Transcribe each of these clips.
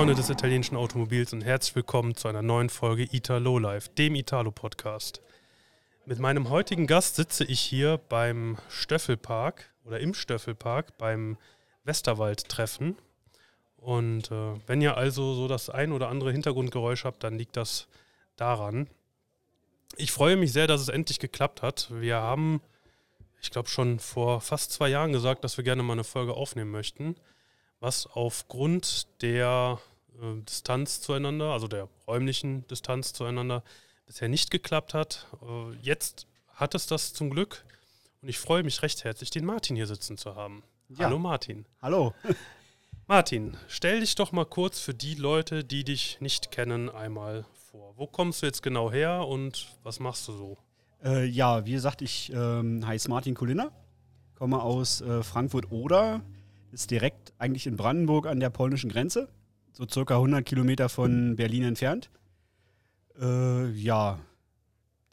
Freunde des italienischen Automobils und herzlich willkommen zu einer neuen Folge Italo Live, dem Italo-Podcast. Mit meinem heutigen Gast sitze ich hier beim Stöffelpark oder im Stöffelpark beim Westerwald-Treffen. Und äh, wenn ihr also so das ein oder andere Hintergrundgeräusch habt, dann liegt das daran. Ich freue mich sehr, dass es endlich geklappt hat. Wir haben, ich glaube, schon vor fast zwei Jahren gesagt, dass wir gerne mal eine Folge aufnehmen möchten was aufgrund der äh, Distanz zueinander, also der räumlichen Distanz zueinander, bisher nicht geklappt hat. Äh, jetzt hat es das zum Glück und ich freue mich recht herzlich, den Martin hier sitzen zu haben. Ja. Hallo Martin. Hallo. Martin, stell dich doch mal kurz für die Leute, die dich nicht kennen, einmal vor. Wo kommst du jetzt genau her und was machst du so? Äh, ja, wie gesagt, ich ähm, heiße Martin Kuliner, komme aus äh, Frankfurt-Oder, ist direkt eigentlich in Brandenburg an der polnischen Grenze, so circa 100 Kilometer von Berlin entfernt. Äh, ja,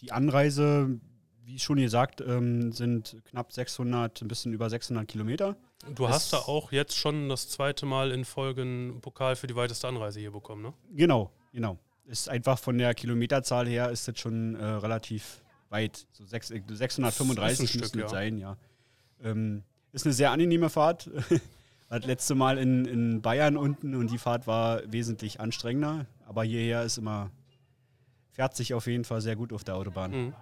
die Anreise, wie schon gesagt, ähm, sind knapp 600, ein bisschen über 600 Kilometer. Du es hast da auch jetzt schon das zweite Mal in Folge einen Pokal für die weiteste Anreise hier bekommen, ne? Genau, genau. Ist einfach von der Kilometerzahl her ist das schon äh, relativ weit. So 6, 635 müssen es sein, ja. Ähm, ist eine sehr angenehme Fahrt. Das letzte Mal in, in Bayern unten und die Fahrt war wesentlich anstrengender. Aber hierher ist immer, fährt sich auf jeden Fall sehr gut auf der Autobahn. Mhm.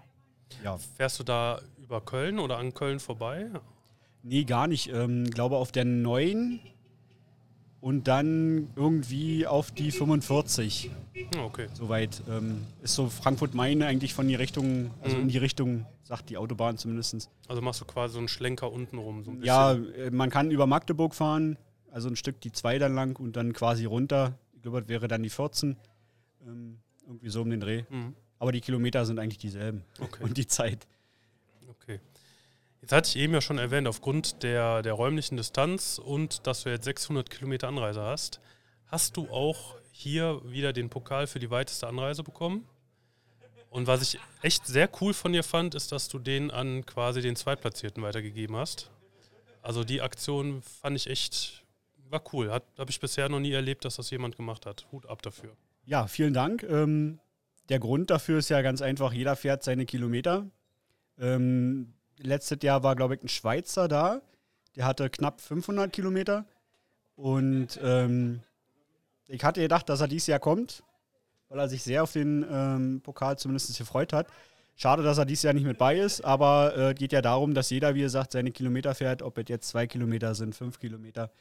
Ja. Fährst du da über Köln oder an Köln vorbei? Nee, gar nicht. Ähm, glaube auf der neuen und dann irgendwie auf die 45. Hm, okay. Soweit. Ähm, ist so Frankfurt-Main eigentlich von die Richtung, also mhm. in die Richtung, sagt die Autobahn zumindest. Also machst du quasi so einen Schlenker unten rum. So ja, äh, man kann über Magdeburg fahren, also ein Stück die 2 dann lang und dann quasi runter. Ich glaube, das wäre dann die 14. Ähm, irgendwie so um den Dreh. Mhm. Aber die Kilometer sind eigentlich dieselben. Okay. Und die Zeit. Jetzt hatte ich eben ja schon erwähnt, aufgrund der, der räumlichen Distanz und dass du jetzt 600 Kilometer Anreise hast, hast du auch hier wieder den Pokal für die weiteste Anreise bekommen. Und was ich echt sehr cool von dir fand, ist, dass du den an quasi den Zweitplatzierten weitergegeben hast. Also die Aktion fand ich echt, war cool. Habe ich bisher noch nie erlebt, dass das jemand gemacht hat. Hut ab dafür. Ja, vielen Dank. Ähm, der Grund dafür ist ja ganz einfach, jeder fährt seine Kilometer. Ähm, letztes Jahr war, glaube ich, ein Schweizer da. Der hatte knapp 500 Kilometer. Und ähm, ich hatte gedacht, dass er dieses Jahr kommt, weil er sich sehr auf den ähm, Pokal zumindest gefreut hat. Schade, dass er dieses Jahr nicht mit bei ist, aber äh, geht ja darum, dass jeder, wie gesagt, seine Kilometer fährt, ob es jetzt zwei Kilometer sind, fünf Kilometer.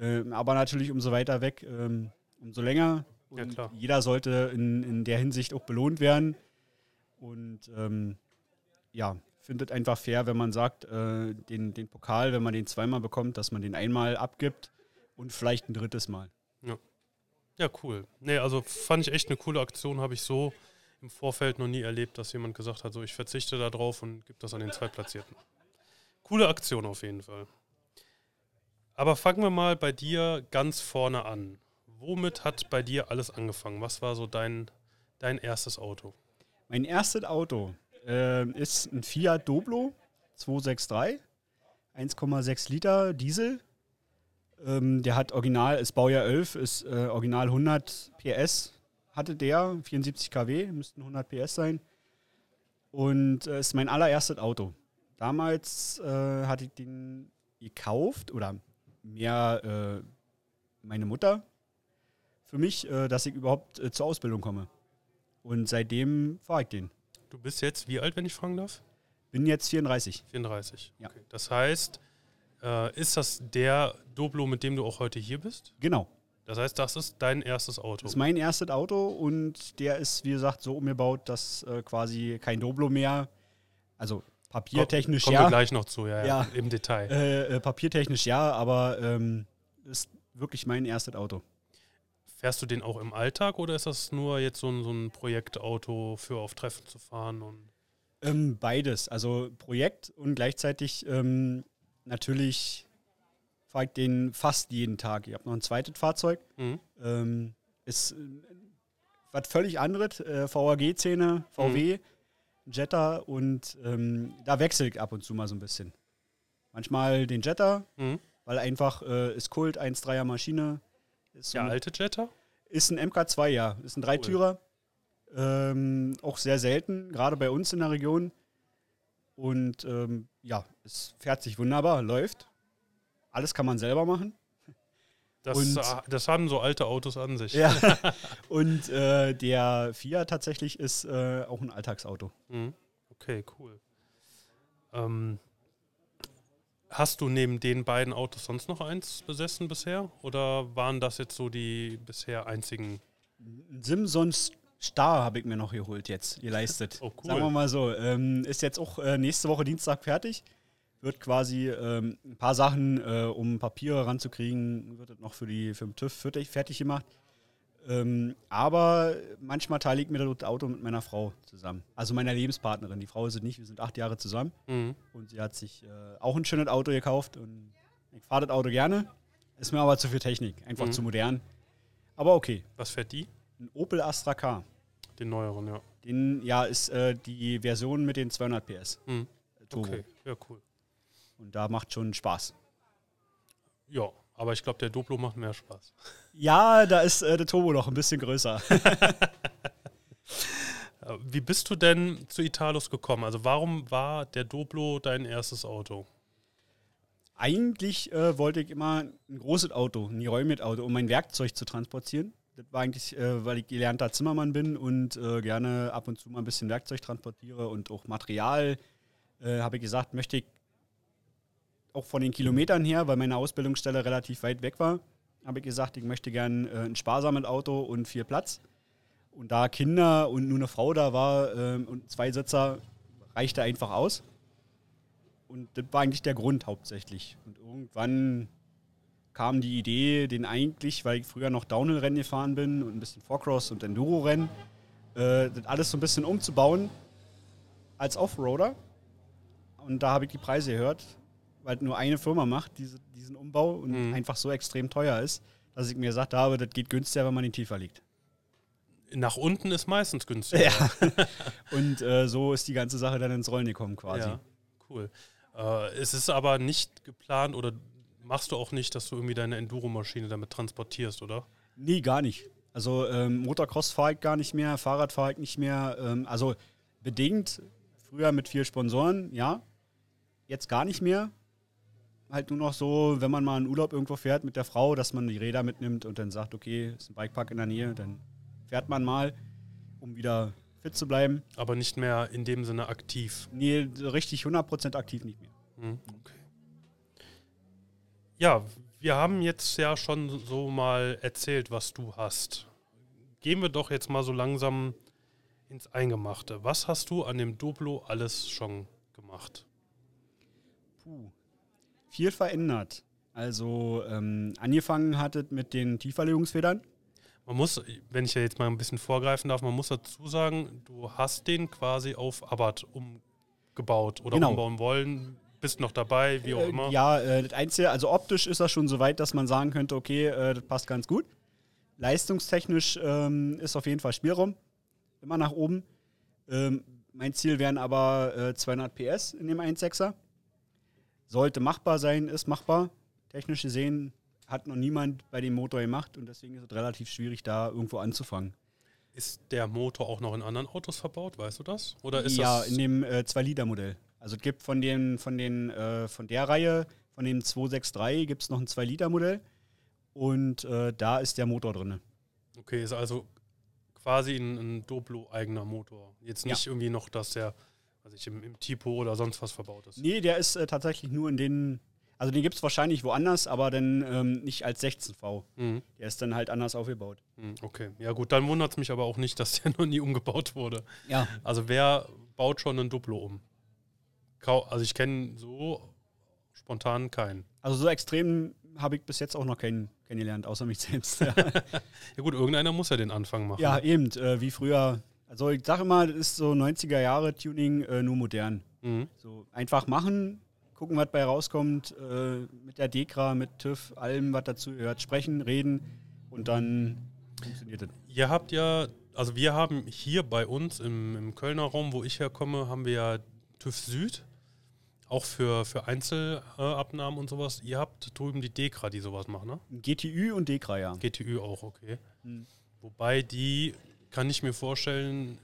Ähm, aber natürlich umso weiter weg, ähm, umso länger. Und ja, jeder sollte in, in der Hinsicht auch belohnt werden. Und ähm, ja, finde es einfach fair, wenn man sagt, äh, den, den Pokal, wenn man den zweimal bekommt, dass man den einmal abgibt und vielleicht ein drittes Mal. Ja. Ja, cool. Nee, also fand ich echt eine coole Aktion, habe ich so im Vorfeld noch nie erlebt, dass jemand gesagt hat, so ich verzichte da drauf und gebe das an den Zweitplatzierten. Coole Aktion auf jeden Fall. Aber fangen wir mal bei dir ganz vorne an. Womit hat bei dir alles angefangen? Was war so dein, dein erstes Auto? Mein erstes Auto äh, ist ein Fiat Doblo 263, 1,6 Liter Diesel. Ähm, der hat original, ist Baujahr 11, ist äh, original 100 PS hatte der, 74 kW, müssten 100 PS sein. Und äh, ist mein allererstes Auto. Damals äh, hatte ich den gekauft oder mehr äh, meine Mutter für mich, äh, dass ich überhaupt äh, zur Ausbildung komme. Und seitdem fahre ich den. Du bist jetzt wie alt, wenn ich fragen darf? Bin jetzt 34. 34. Ja. Okay. Das heißt, äh, ist das der Doblo, mit dem du auch heute hier bist? Genau. Das heißt, das ist dein erstes Auto? Das ist mein erstes Auto und der ist, wie gesagt, so umgebaut, dass äh, quasi kein Doblo mehr, also papiertechnisch Komm, ja. Kommen wir gleich noch zu, ja, ja, im Detail. Äh, äh, papiertechnisch ja, aber ähm, ist wirklich mein erstes Auto. Fährst du den auch im Alltag oder ist das nur jetzt so ein, so ein Projektauto für auf Treffen zu fahren? Und ähm, beides. Also Projekt und gleichzeitig ähm, natürlich fahre ich den fast jeden Tag. Ich habe noch ein zweites Fahrzeug. Mhm. Ähm, ist äh, was völlig anderes. Äh, VAG-Szene, VW, mhm. Jetta und ähm, da wechsle ich ab und zu mal so ein bisschen. Manchmal den Jetta, mhm. weil einfach äh, ist Kult, 1,3er Maschine, ist der alte Jetta? Ist ein MK2, ja. Ist ein Dreitürer. Ähm, auch sehr selten, gerade bei uns in der Region. Und ähm, ja, es fährt sich wunderbar, läuft. Alles kann man selber machen. Das, Und- das haben so alte Autos an sich. Ja. Und äh, der Fiat tatsächlich ist äh, auch ein Alltagsauto. Mhm. Okay, cool. Ähm, hast du neben den beiden Autos sonst noch eins besessen bisher? Oder waren das jetzt so die bisher einzigen? Ein Simsons Star habe ich mir noch geholt jetzt, geleistet. Oh, cool. Sagen wir mal so. Ähm, ist jetzt auch äh, nächste Woche Dienstag fertig. Wird quasi ähm, ein paar Sachen, äh, um Papiere ranzukriegen, wird noch für, die, für den TÜV fertig, fertig gemacht. Ähm, aber manchmal teile ich mir das Auto mit meiner Frau zusammen. Also meiner Lebenspartnerin. Die Frau ist es nicht, wir sind acht Jahre zusammen. Mhm. Und sie hat sich äh, auch ein schönes Auto gekauft. Und ich fahre das Auto gerne. Ist mir aber zu viel Technik. Einfach Mhm. zu modern. Aber okay. Was fährt die? Ein Opel Astra K. Den neueren, ja. Den, ja, ist äh, die Version mit den 200 PS Mhm. Turbo. Okay, ja, cool. Und da macht schon Spaß. Ja, aber ich glaube, der Duplo macht mehr Spaß. Ja, da ist äh, der Turbo noch ein bisschen größer. Äh, Wie bist du denn zu Italus gekommen? Also warum war der Doblo dein erstes Auto? eigentlich äh, wollte ich immer ein großes Auto, ein Geräumit-Auto, um mein Werkzeug zu transportieren. Das war eigentlich, äh, weil ich gelernter Zimmermann bin und äh, gerne ab und zu mal ein bisschen Werkzeug transportiere und auch Material. Äh, Habe ich gesagt, möchte ich auch von den Kilometern her, weil meine Ausbildungsstelle relativ weit weg war, habe ich gesagt, ich möchte gern äh, ein sparsames Auto und viel Platz. Und da Kinder und nur eine Frau da war ähm, und zwei Sitzer, reichte einfach aus. Und das war eigentlich der Grund hauptsächlich. Und irgendwann kam die Idee, den eigentlich, weil ich früher noch Downhill-Rennen gefahren bin und ein bisschen Forecross und Enduro-Rennen, äh, das alles so ein bisschen umzubauen als Offroader. Und da habe ich die Preise gehört, weil nur eine Firma macht diese, diesen Umbau und Mhm. einfach so extrem teuer ist, dass ich mir gesagt habe, das geht günstiger, wenn man ihn tiefer liegt. Nach unten ist meistens günstiger. Und äh, so ist die ganze Sache dann ins Rollen gekommen quasi. Ja, cool. Äh, es ist aber nicht geplant oder machst du auch nicht, dass du irgendwie deine Enduro-Maschine damit transportierst, oder? Nee, gar nicht. Also ähm, Motocross fahre ich gar nicht mehr, Fahrrad fahre ich nicht mehr. Ähm, also bedingt, früher mit vier Sponsoren, ja. Jetzt gar nicht mehr. Halt nur noch so, wenn man mal einen Urlaub irgendwo fährt mit der Frau, dass man die Räder mitnimmt und dann sagt, okay, ist ein Bikepark in der Nähe, dann fährt man mal, um wieder fit zu bleiben. Aber nicht mehr in dem Sinne aktiv. Nee, richtig 100% aktiv nicht mehr. Hm, okay. Ja, wir haben jetzt ja schon so mal erzählt, was du hast. Gehen wir doch jetzt mal so langsam ins Eingemachte. Was hast du an dem Doblo alles schon gemacht? Puh. Viel verändert. Also ähm, angefangen hattet mit den Tieferlegungsfedern. Man muss, wenn ich ja jetzt mal ein bisschen vorgreifen darf, man muss dazu sagen, du hast den quasi auf Abarth umgebaut oder Genau. umbauen wollen, bist noch dabei, wie auch Äh, immer. Ja, äh, das Einzige, also optisch ist das schon so weit, dass man sagen könnte, okay, äh, das passt ganz gut. Leistungstechnisch ähm, ist auf jeden Fall Spielraum, immer nach oben. Ähm, mein Ziel wären aber äh, 200 PS in dem 1.6er. Sollte machbar sein, ist machbar. Technisch gesehen hat noch niemand bei dem Motor gemacht und deswegen ist es relativ schwierig, da irgendwo anzufangen. Ist der Motor auch noch in anderen Autos verbaut, weißt du das? Oder ist ja, das in dem äh, 2-Liter-Modell. Also es gibt von den, von den, äh, von der Reihe, von dem 263 gibt es noch ein 2-Liter-Modell. Und äh, da ist der Motor drin. Okay, ist also quasi ein, ein Doblo-eigener Motor. Jetzt Ja. nicht irgendwie noch, dass der also ich, im, im Tipo oder sonst was verbaut ist. Nee, der ist äh, tatsächlich nur in den, also den gibt es wahrscheinlich woanders, aber dann ähm, nicht als 16V. Mhm. Der ist dann halt anders aufgebaut. Mhm, Okay, ja gut, dann wundert es mich aber auch nicht, dass der noch nie umgebaut wurde. Ja. Also wer baut schon ein Duplo um? Also ich kenne so spontan keinen. Also so extrem habe ich bis jetzt auch noch keinen kennengelernt, außer mich selbst. ja. Ja gut, irgendeiner muss ja den Anfang machen. ja, eben, äh, wie früher. Also ich sage immer, das ist so 90er Jahre Tuning äh, nur modern. Mhm. So einfach machen, gucken, was bei rauskommt, äh, mit der Dekra, mit TÜV, allem, was dazu gehört, sprechen, reden und dann funktioniert das. Ihr habt ja, also wir haben hier bei uns im, im Kölner Raum, wo ich herkomme, haben wir ja TÜV Süd. Auch für, für Einzelabnahmen und sowas. Ihr habt drüben die Dekra, die sowas machen, ne? GTÜ und Dekra, ja. GTÜ auch, okay. Mhm. Wobei die, kann ich mir vorstellen,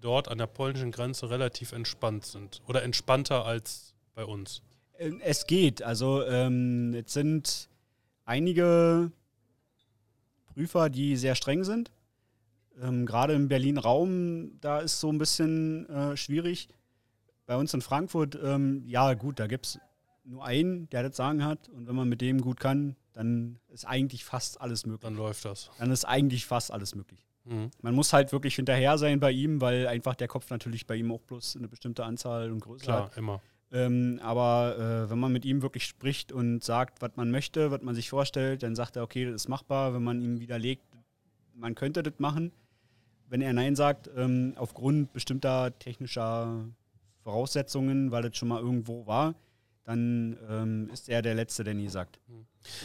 dort an der polnischen Grenze relativ entspannt sind. Oder entspannter als bei uns. Äh, es geht. Also ähm, jetzt sind einige Prüfer, die sehr streng sind. Ähm, Gerade im Berlin-Raum, da ist so ein bisschen äh, schwierig. Bei uns in Frankfurt, ähm, ja gut, da gibt es nur einen, der das Sagen hat. Und wenn man mit dem gut kann, dann ist eigentlich fast alles möglich. Dann läuft das. Dann ist eigentlich fast alles möglich. Mhm. Man muss halt wirklich hinterher sein bei ihm, weil einfach der Kopf natürlich bei ihm auch bloß eine bestimmte Anzahl und Größe Klar, hat. immer. Ähm, aber äh, wenn man mit ihm wirklich spricht und sagt, was man möchte, was man sich vorstellt, dann sagt er, okay, das ist machbar. Wenn man ihm widerlegt, man könnte das machen. Wenn er Nein sagt, ähm, aufgrund bestimmter technischer Voraussetzungen, weil das schon mal irgendwo war, dann ähm, ist er der Letzte, der nie sagt.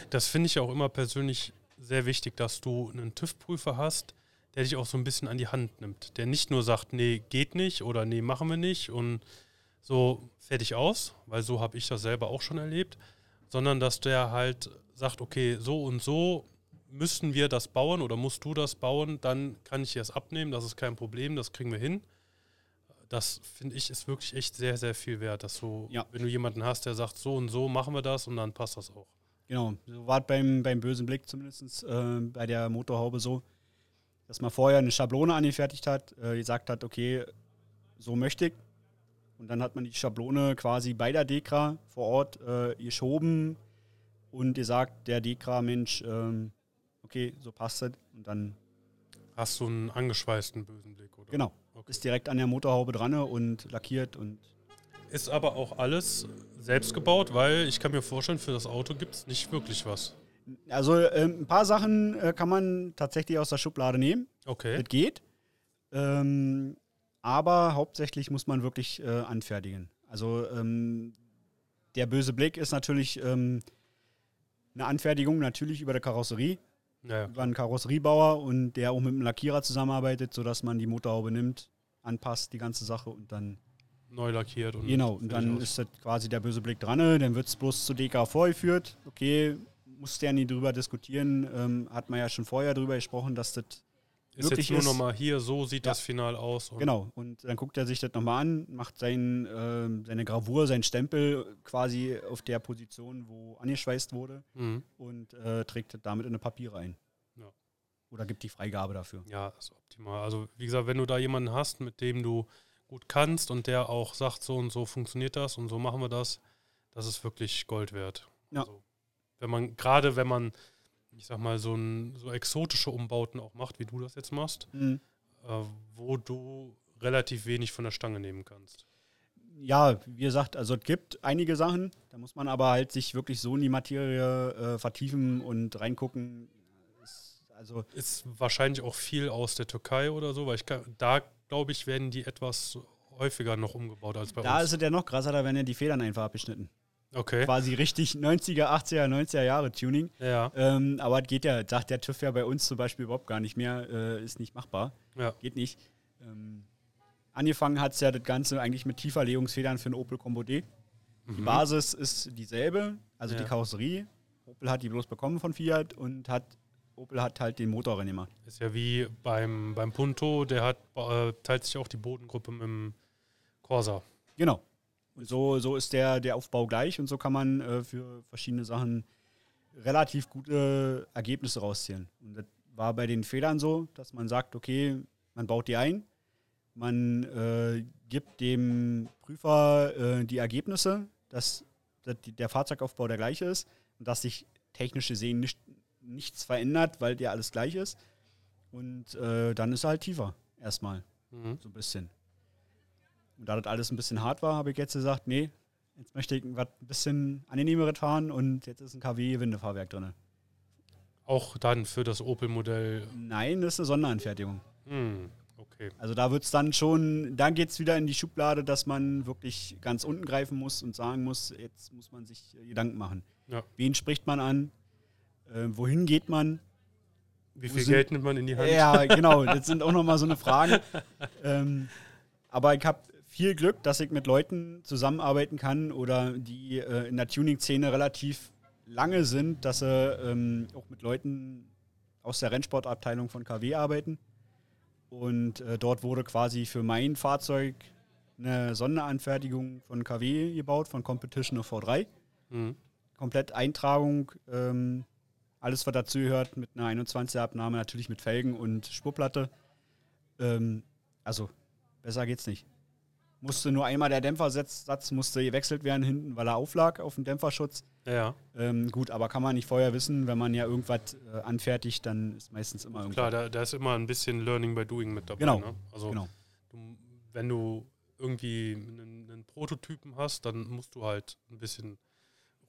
Das finde ich auch immer persönlich sehr wichtig, dass du einen TÜV-Prüfer hast, der dich auch so ein bisschen an die Hand nimmt. Der nicht nur sagt, nee, geht nicht oder nee, machen wir nicht und so fertig aus, weil so habe ich das selber auch schon erlebt, sondern dass der halt sagt, okay, so und so müssen wir das bauen oder musst du das bauen, dann kann ich dir das abnehmen, das ist kein Problem, das kriegen wir hin. Das finde ich ist wirklich echt sehr, sehr viel wert, dass du, Ja. wenn du jemanden hast, der sagt, so und so machen wir das und dann passt das auch. Genau, so war es beim, beim bösen Blick zumindest äh, bei der Motorhaube so, dass man vorher eine Schablone angefertigt hat, äh, gesagt hat, okay, so möchte ich. Und dann hat man die Schablone quasi bei der Dekra vor Ort äh, geschoben und gesagt, der Dekra-Mensch, ähm, okay, so passt es. Und dann, Hast du einen angeschweißten bösen Blick, oder? genau, Okay. ist direkt an der Motorhaube dran und lackiert und Ist aber auch alles selbst gebaut, weil ich kann mir vorstellen, für das Auto gibt es nicht wirklich was. Also ähm, ein paar Sachen äh, kann man tatsächlich aus der Schublade nehmen. Okay. Das geht. Ähm, aber hauptsächlich muss man wirklich äh, anfertigen. Also ähm, der böse Blick ist natürlich ähm, eine Anfertigung natürlich über der Karosserie, Ja, über einen Karosseriebauer und der auch mit einem Lackierer zusammenarbeitet, sodass man die Motorhaube nimmt, anpasst die ganze Sache und dann Neu lackiert und. genau und dann ist das quasi der böse Blick dran. Dann wird es bloß zu DK vorgeführt. Okay, muss der nie drüber diskutieren. Ähm, hat man ja schon vorher drüber gesprochen, dass das ist jetzt nur nochmal hier, so sieht Ja. das Final aus. Und Genau, und dann guckt er sich das nochmal an, macht sein, ähm, seine Gravur, seinen Stempel quasi auf der Position, wo angeschweißt wurde Mhm. und äh, trägt das damit in eine Papiere ein. Ja. Oder gibt die Freigabe dafür. Ja, ist optimal. Also, wie gesagt, wenn du da jemanden hast, mit dem du gut kannst und der auch sagt, so und so funktioniert das und so machen wir das, das ist wirklich Gold wert. Ja. Also, wenn man, gerade wenn man, ich sag mal, so, ein, so exotische Umbauten auch macht, wie du das jetzt machst, Mhm. äh, wo du relativ wenig von der Stange nehmen kannst. Ja, wie gesagt, also es gibt einige Sachen, da muss man aber halt sich wirklich so in die Materie äh, vertiefen und reingucken. Es- Also Ist wahrscheinlich auch viel aus der Türkei oder so, weil ich kann, da glaube ich, werden die etwas häufiger noch umgebaut als bei da uns. ist es ja noch krasser, da werden ja die Federn einfach abgeschnitten. Okay. Quasi richtig 90er, 80er, 90er Jahre Tuning. Ja, Ähm, aber es geht ja, sagt der TÜV ja bei uns zum Beispiel überhaupt gar nicht mehr, äh, ist nicht machbar, ja. geht nicht. Ähm, angefangen hat es ja das Ganze eigentlich mit Tieferlegungsfedern für einen Opel Combo D. Die Mhm. Basis ist dieselbe, also die Ja. Karosserie. Opel hat die bloß bekommen von Fiat und hat Opel hat halt den Motor rein gemacht. Ist ja wie beim, beim Punto, der hat, äh, teilt sich auch die Bodengruppe mit dem Corsa. Genau. So, so ist der, der Aufbau gleich und so kann man äh, für verschiedene Sachen relativ gute Ergebnisse rausziehen. Und das war bei den Federn so, dass man sagt, okay, man baut die ein, man äh, gibt dem Prüfer äh, die Ergebnisse, dass, dass die, der Fahrzeugaufbau der gleiche ist und dass sich technisch gesehen nicht, nichts verändert, weil der alles gleich ist. Und äh, dann ist er halt tiefer, erstmal Mhm. so ein bisschen. Und da das alles ein bisschen hart war, habe ich jetzt gesagt, nee, jetzt möchte ich was ein bisschen angenehmeres fahren und jetzt ist ein KW-Windefahrwerk drin. Auch dann für das Opel-Modell. Nein, das ist eine Sonderanfertigung. Hm, okay. Also da wird es dann schon, da geht es wieder in die Schublade, dass man wirklich ganz unten greifen muss und sagen muss, jetzt muss man sich äh, Gedanken machen. Ja. Wen spricht man an? Äh, wohin geht man? Wie viel sind- Geld nimmt man in die Hand? Ja, genau. Das sind auch nochmal so eine Fragen. ähm, aber ich habe viel Glück, dass ich mit Leuten zusammenarbeiten kann oder die äh, in der Tuning-Szene relativ lange sind, dass sie ähm, auch mit Leuten aus der Rennsportabteilung von KW arbeiten. Und äh, dort wurde quasi für mein Fahrzeug eine Sonderanfertigung von KW gebaut, von Competition of V3. Mhm. Komplett Eintragung, ähm, alles, was dazu gehört, mit einer 21er-Abnahme, natürlich mit Felgen und Spurplatte. Ähm, also, besser geht's nicht. Musste nur einmal der Dämpfersatz Satz musste gewechselt werden hinten, weil er auflag auf dem Dämpferschutz. Ja, Ähm, gut, aber kann man nicht vorher wissen, wenn man ja irgendwas äh, anfertigt, dann ist meistens immer irgendwas. klar, da, da ist immer ein bisschen Learning by Doing mit dabei. Genau, Ne? Also, Genau. du, wenn du irgendwie einen, einen Prototypen hast, dann musst du halt ein bisschen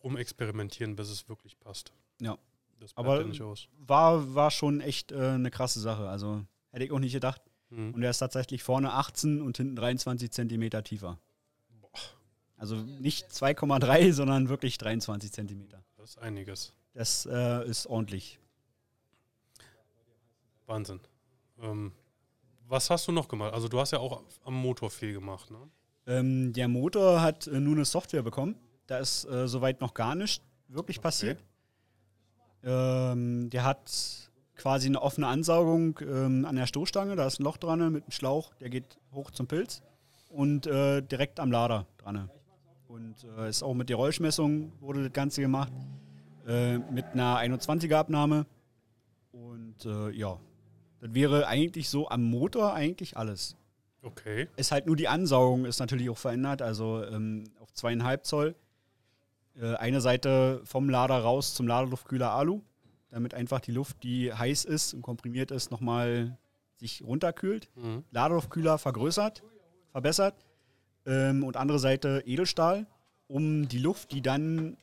rumexperimentieren, bis es wirklich passt. Ja. Das Aber- ja nicht aus. War, war schon echt äh, eine krasse Sache. Also hätte ich auch nicht gedacht. Mhm. Und er ist tatsächlich vorne 18 und hinten 23 Zentimeter tiefer. Also nicht 2,3, sondern wirklich 23 Zentimeter. Das ist einiges. Das äh, ist ordentlich. Wahnsinn. Ähm, was hast du noch gemacht? Also du hast ja auch am Motor viel gemacht, ne? Ähm, der Motor hat äh, nur eine Software bekommen. Da ist äh, soweit noch gar nicht wirklich passiert. Ähm, der hat quasi eine offene Ansaugung ähm, an der Stoßstange. Da ist ein Loch dran mit einem Schlauch, der geht hoch zum Pilz und äh, direkt am Lader dran. Und äh, ist auch mit der Rollschmessung wurde das Ganze gemacht. Äh, mit einer 21er Abnahme. Und äh, ja, das wäre eigentlich so am Motor eigentlich alles. Okay. Ist halt nur die Ansaugung ist natürlich auch verändert, also ähm, auf zweieinhalb Zoll. Äh, eine Seite vom Lader raus zum Laderluftkühler Alu, damit einfach die Luft, die heiß ist und komprimiert ist, nochmal sich runterkühlt. Mhm. Laderluftkühler vergrößert, verbessert. Ähm, und andere Seite Edelstahl, um die Luft, die dann,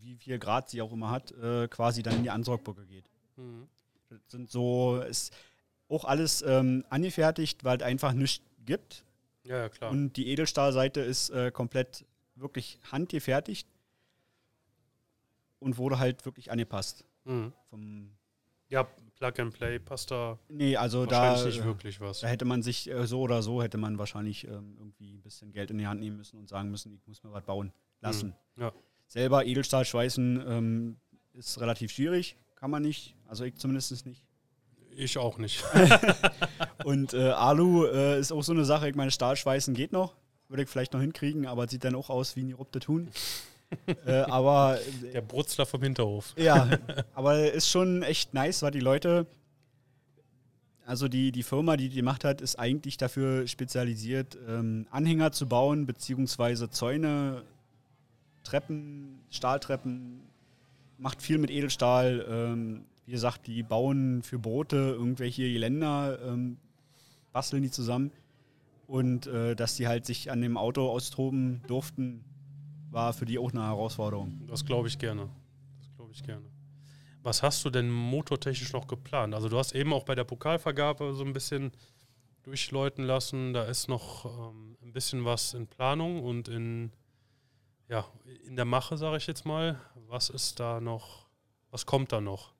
wie viel Grad sie auch immer hat, äh, quasi dann in die Ansaugbrücke geht. Mhm. Das sind so, ist auch alles ähm, angefertigt, weil es einfach nichts gibt. Ja, ja, klar. Und die Edelstahlseite ist äh, komplett wirklich handgefertigt und wurde halt wirklich angepasst. Mhm. Vom, Ja, Plug and Play passt da nee, also da, nicht wirklich was. da hätte man sich äh, so oder so, hätte man wahrscheinlich ähm, irgendwie ein bisschen Geld in die Hand nehmen müssen und sagen müssen, ich muss mir was bauen lassen. Mhm. Ja. Selber Edelstahl schweißen ähm, ist relativ schwierig, kann man nicht, also ich zumindest nicht. Ich auch nicht. Und äh, Alu äh, ist auch so eine Sache. Ich meine, Stahlschweißen geht noch. Würde ich vielleicht noch hinkriegen, aber sieht dann auch aus wie ein gerupte Huhn. Äh, aber äh, Der Brutzler vom Hinterhof. ja, aber ist schon echt nice, weil die Leute, also die, die Firma, die die gemacht hat, ist eigentlich dafür spezialisiert, ähm, Anhänger zu bauen, beziehungsweise Zäune, Treppen, Stahltreppen, macht viel mit Edelstahl. Ähm, wie gesagt, die bauen für Boote irgendwelche Geländer, ähm, basteln die zusammen. Und äh, dass die halt sich an dem Auto austoben durften, war für die auch eine Herausforderung. Das glaube ich gerne. Das glaube ich gerne. Was hast du denn motortechnisch noch geplant? Also du hast eben auch bei der Pokalvergabe so ein bisschen durchläuten lassen. Da ist noch ähm, ein bisschen was in Planung und in, ja, in der Mache, sage ich jetzt mal. Was ist da noch? Was kommt da noch?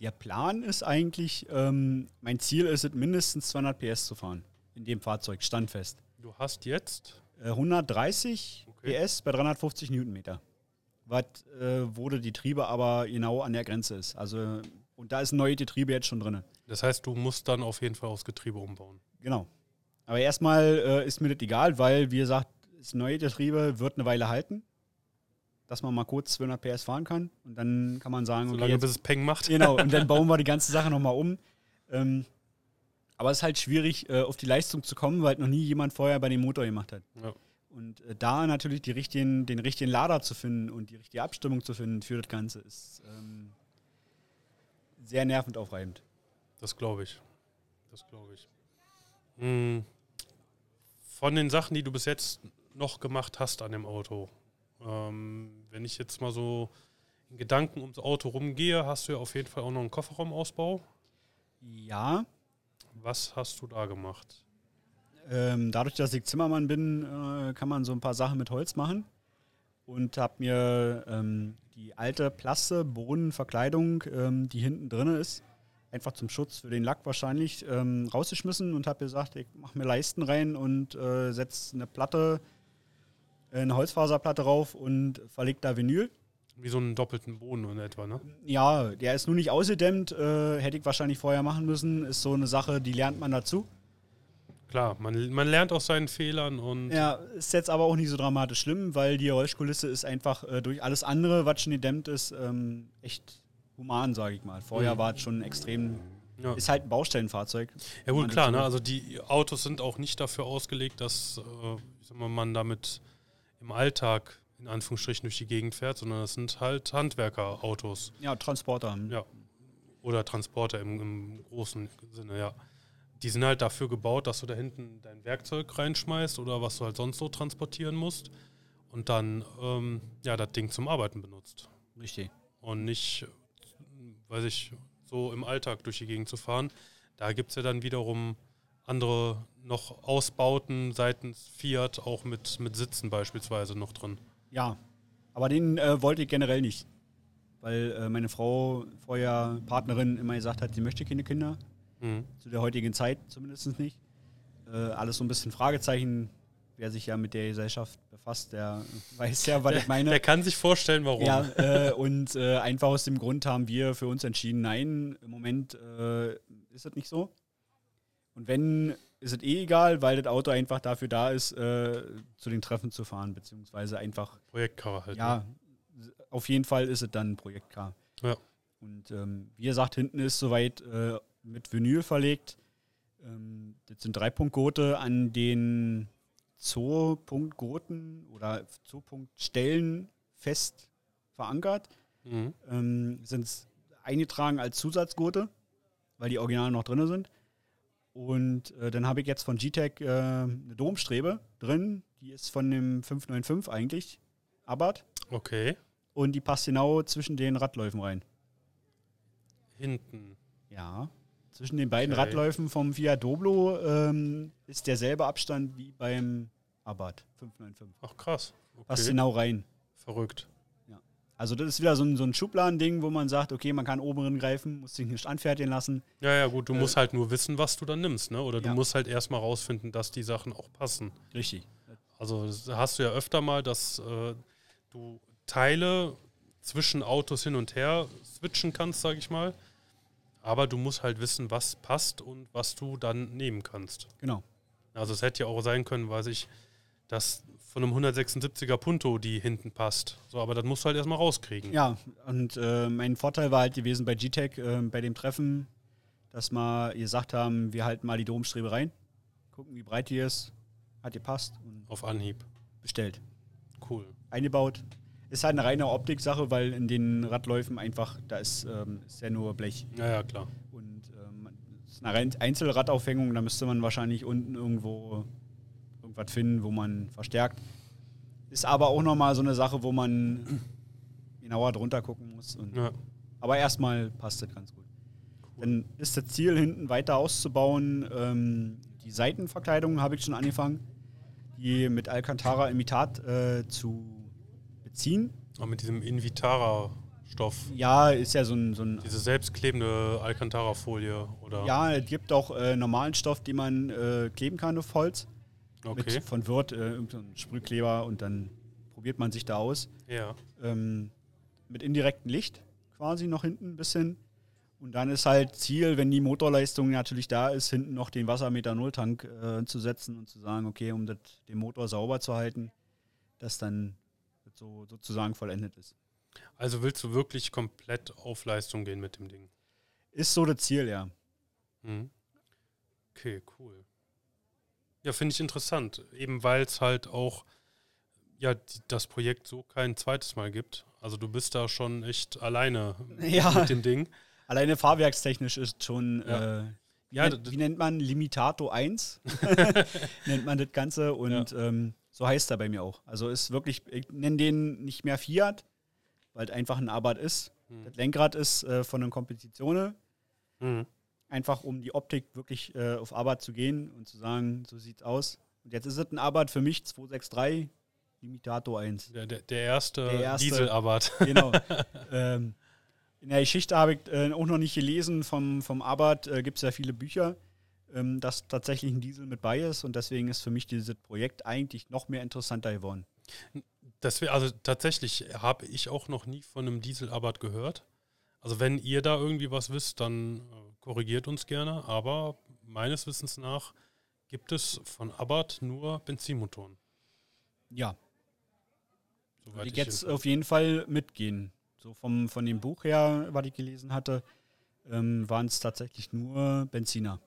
Der Plan ist eigentlich, ähm, mein Ziel ist es, mindestens 200 PS zu fahren. In dem Fahrzeug, standfest. Du hast jetzt, 130 Okay. PS bei 350 Newtonmeter. Was, äh, wo die Getriebe aber genau an der Grenze ist. Also, und da ist ein neues Getriebe jetzt schon drin. das heißt, du musst dann auf jeden Fall aufs Getriebe umbauen. Genau. Aber erstmal äh, ist mir das egal, weil, wie gesagt, das neue Getriebe wird eine Weile halten. Dass man mal kurz 200 PS fahren kann. Und dann kann man sagen, okay, Solange jetzt bis es Peng macht. Genau, und dann bauen wir die ganze Sache nochmal um. Ähm, aber es ist halt schwierig, äh, auf die Leistung zu kommen, weil noch nie jemand vorher bei dem Motor gemacht hat. Ja. Und äh, da natürlich die richtigen, den richtigen Lader zu finden und die richtige Abstimmung zu finden für das Ganze ist ähm, sehr nervend aufreibend. Das glaube ich. Das glaube ich. Hm. Von den Sachen, die du bis jetzt noch gemacht hast an dem Auto, ähm, wenn ich jetzt mal so in Gedanken ums Auto rumgehe, hast du ja auf jeden Fall auch noch einen Kofferraumausbau. Ja, Was hast du da gemacht? ähm, dadurch, dass ich Zimmermann bin, äh, kann man so ein paar Sachen mit Holz machen. Und habe mir ähm, die alte Plaste, Bodenverkleidung, ähm, die hinten drin ist, einfach zum Schutz für den Lack wahrscheinlich, ähm, rausgeschmissen und habe gesagt, ich mache mir Leisten rein und äh, setze eine Platte, äh, eine Holzfaserplatte rauf und verleg da Vinyl. Wie so einen doppelten Boden in etwa, ne? Ja, der ist nur nicht ausgedämmt, äh, hätte ich wahrscheinlich vorher machen müssen. Ist so eine Sache, die lernt man dazu. Klar, man, man lernt aus seinen Fehlern und. Ja, ist jetzt aber auch nicht so dramatisch schlimm, weil die Geräuschkulisse ist einfach äh, durch alles andere, was schon gedämmt ist, ähm, echt human, sage ich mal. Vorher Mhm. war es schon extrem. Ja. Ist halt ein Baustellenfahrzeug. Ja gut, klar, ne? also die Autos sind auch nicht dafür ausgelegt, dass äh, ich sag mal, man damit im Alltag in Anführungsstrichen durch die Gegend fährt, sondern das sind halt Handwerkerautos Ja, Transporter. Ja. oder Transporter im, im großen Sinne, ja. Die sind halt dafür gebaut, dass du da hinten dein Werkzeug reinschmeißt oder was du halt sonst so transportieren musst und dann ähm, ja das Ding zum Arbeiten benutzt Richtig. und nicht, weiß ich, so im Alltag durch die Gegend zu fahren. Da gibt es ja dann wiederum andere noch Ausbauten seitens Fiat, auch mit, mit Sitzen beispielsweise noch drin. Ja, aber den äh, wollte ich generell nicht. Weil äh, meine Frau, vorher Partnerin, immer gesagt hat, sie möchte keine Kinder. Mhm. Zu der heutigen Zeit zumindest nicht. Äh, alles so ein bisschen Fragezeichen. Wer sich ja mit der Gesellschaft befasst, der weiß ja, was ich meine. Der kann sich vorstellen, warum. Ja, äh, und äh, einfach aus dem Grund haben wir für uns entschieden, nein, im Moment äh, ist es nicht so. Und wenn, ist es eh egal, weil das Auto einfach dafür da ist, äh, zu den Treffen zu fahren, beziehungsweise einfach, Projektcover halt. ja, auf jeden Fall ist es dann ein Projektcar. Ja. Und ähm, wie gesagt, hinten ist soweit äh, mit Vinyl verlegt. Ähm, das sind Dreipunktgurte an den Zoo-Punktgurten oder Zoo-Punktstellen fest verankert. Ne? Mhm. Ähm, sind eingetragen als Zusatzgurte, weil die Originalen noch drin sind. Und äh, dann habe ich jetzt von G-Tech äh, eine Domstrebe drin. Die ist von dem 595 eigentlich. Abarth. Okay. Und die passt genau zwischen den Radläufen rein. Hinten. Ja. Zwischen den beiden Okay. Radläufen vom Fiat Doblo ähm, ist derselbe Abstand wie beim Abarth 595. Ach krass. Passt Okay. genau rein. Verrückt. Also das ist wieder so ein, so ein Schubladending, wo man sagt, okay, man kann oben drin greifen, muss sich nicht anfertigen lassen. Ja, ja, gut, du Äh, musst halt nur wissen, was du dann nimmst, ne? Oder du Ja. musst halt erstmal rausfinden, dass die Sachen auch passen. Richtig. Also hast du ja öfter mal, dass äh, du Teile zwischen Autos hin und her switchen kannst, sag ich mal. Aber du musst halt wissen, was passt und was du dann nehmen kannst. Genau. Also es hätte ja auch sein können, weiß ich, dass von einem 176er Punto die hinten passt. So, aber das musst du halt erstmal rauskriegen. Ja, und äh, mein Vorteil war halt gewesen bei G-Tech, äh, bei dem Treffen, dass wir gesagt haben, wir halten mal die Domstrebe rein, gucken, wie breit die ist, hat gepasst und Auf Anhieb. bestellt. Cool. Eingebaut. Ist halt eine reine Optik-Sache, weil in den Radläufen einfach, da ist, ähm, ist ja nur Blech. Ja, ja, klar. Und ähm, es ist eine Einzelradaufhängung, da müsste man wahrscheinlich unten irgendwo irgendwas finden, wo man verstärkt. Ist aber auch nochmal so eine Sache, wo man genauer drunter gucken muss. Ja. Aber erstmal passt das ganz gut. Dann ist das Ziel, hinten weiter auszubauen. Ähm, die Seitenverkleidung habe ich schon angefangen, die mit Alcantara-Imitat äh, zu beziehen. Auch mit diesem Invitara-Stoff. Ja, ist ja so ein, so ein Diese selbstklebende Alcantara-Folie oder. Ja, es gibt auch äh, normalen Stoff, den man äh, kleben kann auf Holz. Okay. Mit von Wirt, äh, irgendein Sprühkleber und dann probiert man sich da aus. Ja. Ähm, mit indirektem Licht quasi noch hinten ein bisschen. Und dann ist halt Ziel, wenn die Motorleistung natürlich da ist, hinten noch den Wassermetanoltank äh, zu setzen und zu sagen, okay, um das, den Motor sauber zu halten, dass dann das so sozusagen vollendet ist. Also willst du wirklich komplett auf Leistung gehen mit dem Ding? Ist so das Ziel, ja. Mhm. Okay, cool. Ja, finde ich interessant. Eben weil es halt auch ja, das Projekt so kein zweites Mal gibt. Also du bist da schon echt alleine Ja. mit dem Ding. Alleine fahrwerkstechnisch ist schon, Ja. äh, Ja, wie, d- wie nennt man Limitato 1? nennt man das Ganze und ähm, so heißt er bei mir auch. Also ist wirklich, ich nenne den nicht mehr Fiat, weil es einfach ein Abarth ist. Hm. Das Lenkrad ist äh, von einer Kompetition, Mhm. Einfach um die Optik wirklich äh, auf Abarth zu gehen und zu sagen, so sieht's aus. Und jetzt ist es ein Abarth für mich 263 Limitato 1. Der, der, der erste, Der erste- Diesel-Abarth. Genau. ähm, in der Geschichte habe ich äh, auch noch nicht gelesen. Vom, vom Abarth äh, gibt es ja viele Bücher, ähm, dass tatsächlich ein Diesel mit bei ist. Und deswegen ist für mich dieses Projekt eigentlich noch mehr interessanter geworden. Das wär, also tatsächlich habe ich auch noch nie von einem Diesel-Abarth gehört. Also wenn ihr da irgendwie was wisst, dann äh, korrigiert uns gerne. Aber meines Wissens nach gibt es von Abarth nur Benzinmotoren. Ja, soweit die ich jetzt auf jeden Fall mitgehen. So vom, von dem Buch her, was ich gelesen hatte, ähm, waren es tatsächlich nur Benziner.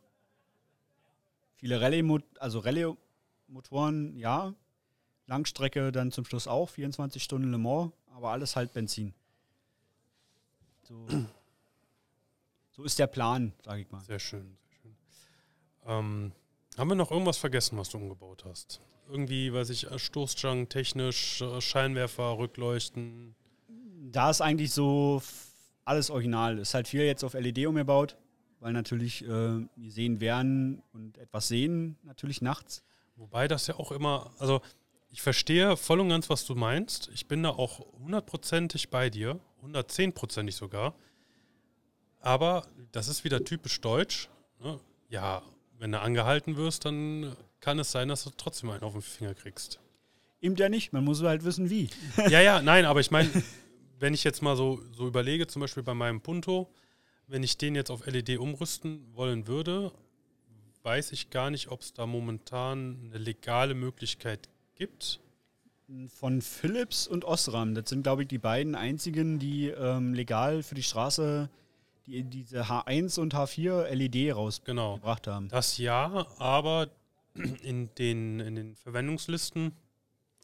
Viele Rallye, also Rallye-Motoren, ja. Langstrecke dann zum Schluss auch, 24 Stunden Le Mans, aber alles halt Benzin. So, so ist der Plan, sage ich mal. Sehr schön, sehr schön. Ähm, haben wir noch irgendwas vergessen, was du umgebaut hast? Irgendwie, weiß ich, Stoßstangen, technisch, Scheinwerfer, Rückleuchten. Da ist eigentlich so alles original. Ist halt viel jetzt auf LED umgebaut, weil natürlich äh, wir sehen werden und etwas sehen, natürlich nachts. Wobei das ja auch immer, also ich verstehe voll und ganz, was du meinst. Ich bin da auch hundertprozentig bei dir, hundertzehnprozentig sogar. Aber das ist wieder typisch deutsch. Ne? Ja, wenn du angehalten wirst, dann kann es sein, dass du trotzdem einen auf den Finger kriegst. Eben ja nicht, man muss halt wissen, wie. Ja, ja, nein, aber ich meine, wenn ich jetzt mal so, so überlege, zum Beispiel bei meinem Punto, wenn ich den jetzt auf LED umrüsten wollen würde, weiß ich gar nicht, ob es da momentan eine legale Möglichkeit gibt. Von Philips und Osram, das sind, glaube ich, die beiden einzigen, die ähm, legal für die Straße die, diese H1 und H4 LED rausgebracht Genau. haben. Das ja, aber in den, in den Verwendungslisten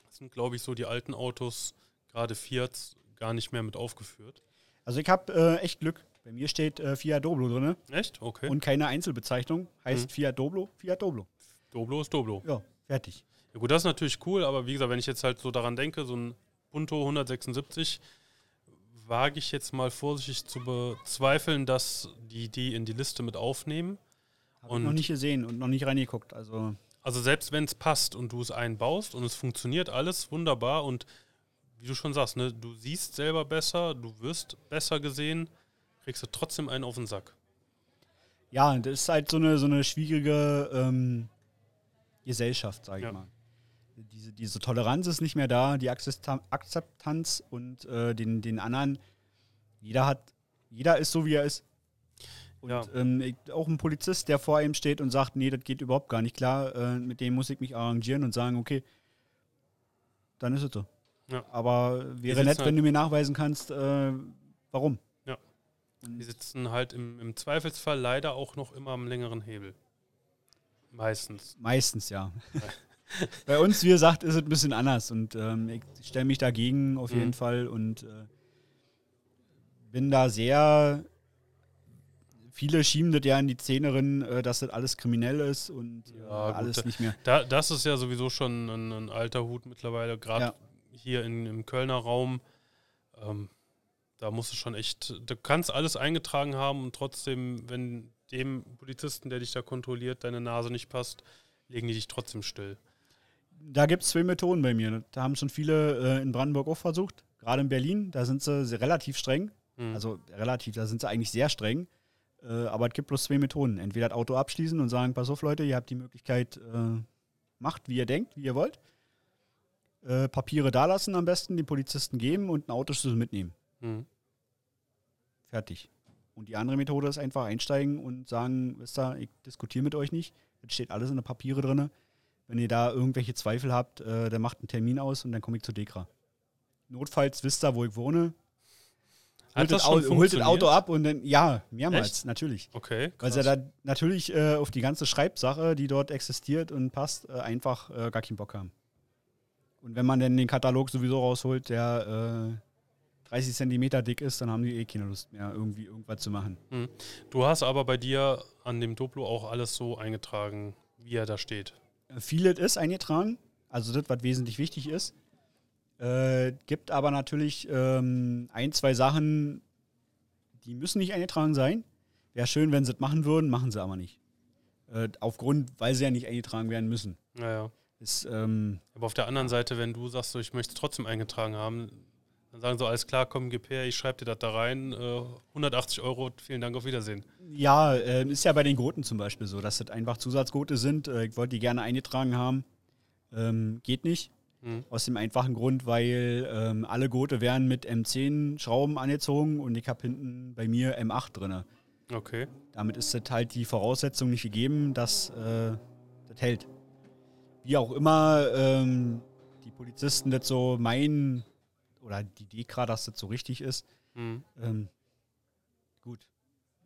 sind, glaube ich, so die alten Autos, gerade Fiat, gar nicht mehr mit aufgeführt. Also ich habe äh, echt Glück. Bei mir steht äh, Fiat Doblo drin Echt? Okay. und keine Einzelbezeichnung. Heißt Mhm. Fiat Doblo, Fiat Doblo. Doblo ist Doblo. Ja, fertig. Ja gut, das ist natürlich cool, aber wie gesagt, wenn ich jetzt halt so daran denke, so ein Punto 176, wage ich jetzt mal vorsichtig zu bezweifeln, dass die die in die Liste mit aufnehmen. Habe ich Und- noch nicht gesehen und noch nicht reingeguckt. Also Also selbst wenn es passt und du es einbaust und es funktioniert alles wunderbar und wie du schon sagst, ne, du siehst selber besser, du wirst besser gesehen, kriegst du trotzdem einen auf den Sack. ja, das ist halt so eine, so eine schwierige ähm, Gesellschaft, sage ich Ja. mal. Diese, diese Toleranz ist nicht mehr da, die Akzepta- Akzeptanz und äh, den, den anderen, jeder hat, jeder ist so, wie er ist. Und Ja. ähm, auch ein Polizist, der vor ihm steht und sagt, nee, das geht überhaupt gar nicht klar, äh, mit dem muss ich mich arrangieren und sagen, okay, dann ist es so. Ja. Aber wäre nett, wenn halt- du mir nachweisen kannst, äh, warum. Die sitzen halt im, im Zweifelsfall leider auch noch immer am längeren Hebel. Meistens. Meistens, ja. Bei uns, wie gesagt, ist es ein bisschen anders und ähm, ich stelle mich dagegen auf Mhm. jeden Fall und äh, bin da sehr. Viele schieben das ja in die Zähnerin, äh, dass das alles kriminell ist und äh, Ja, gut, alles da- nicht mehr. Da, das ist ja sowieso schon ein, ein alter Hut mittlerweile, gerade Ja. hier in, im Kölner Raum. Ähm, da musst du schon echt, du kannst alles eingetragen haben und trotzdem, wenn dem Polizisten, der dich da kontrolliert, deine Nase nicht passt, legen die dich trotzdem still. Da gibt es zwei Methoden bei mir. Da haben schon viele äh, in Brandenburg auch versucht. Gerade in Berlin, da sind sie relativ streng. Hm. Also relativ, da sind sie eigentlich sehr streng. Äh, aber es gibt bloß zwei Methoden. Entweder das Auto abschließen und sagen, pass auf Leute, ihr habt die Möglichkeit, äh, macht, wie ihr denkt, wie ihr wollt. Äh, Papiere dalassen am besten, den Polizisten geben und einen Autoschlüssel mitnehmen. Hm. Fertig. Und die andere Methode ist einfach einsteigen und sagen, wisst ihr, ich diskutiere mit euch nicht. Es steht alles in den Papiere drin. Wenn ihr da irgendwelche Zweifel habt, äh, dann macht einen Termin aus und dann komme ich zu Dekra. Notfalls wisst ihr, wo ich wohne. Hat Holt das Au- holt das Auto ab und dann, ja, mehrmals, Echt? natürlich. Okay. Weil sie da natürlich äh, auf die ganze Schreibsache, die dort existiert und passt, äh, einfach äh, gar keinen Bock haben. Und wenn man dann den Katalog sowieso rausholt, der äh, 30 Zentimeter dick ist, dann haben die eh keine Lust mehr, irgendwie irgendwas zu machen. Du hast aber bei dir an dem Doplo auch alles so eingetragen, wie er da steht. Vieles ist eingetragen, also das, was wesentlich wichtig ist. Äh, gibt aber natürlich ähm, ein, zwei Sachen, die müssen nicht eingetragen sein. Wäre schön, wenn sie das machen würden, machen sie aber nicht. Äh, aufgrund, weil sie ja nicht eingetragen werden müssen. Naja. Ist, ähm, Aber auf der anderen Seite, wenn du sagst, so, ich möchte es trotzdem eingetragen haben, dann sagen so, alles klar, komm, gib her, ich schreibe dir das da rein, äh, 180 Euro, vielen Dank, auf Wiedersehen. Ja, äh, ist ja bei den Goten zum Beispiel so, dass das einfach Zusatzgurte sind. Äh, ich wollte die gerne eingetragen haben. Ähm, geht nicht. Mhm. Aus dem einfachen Grund, weil ähm, alle Gurte werden mit M10-Schrauben angezogen und ich habe hinten bei mir M8 drin. Okay. Damit ist das halt die Voraussetzung nicht gegeben, dass äh, das hält. Wie auch immer ähm, die Polizisten das so meinen, oder die Dekra, dass das so richtig ist. Mhm. Ähm, gut.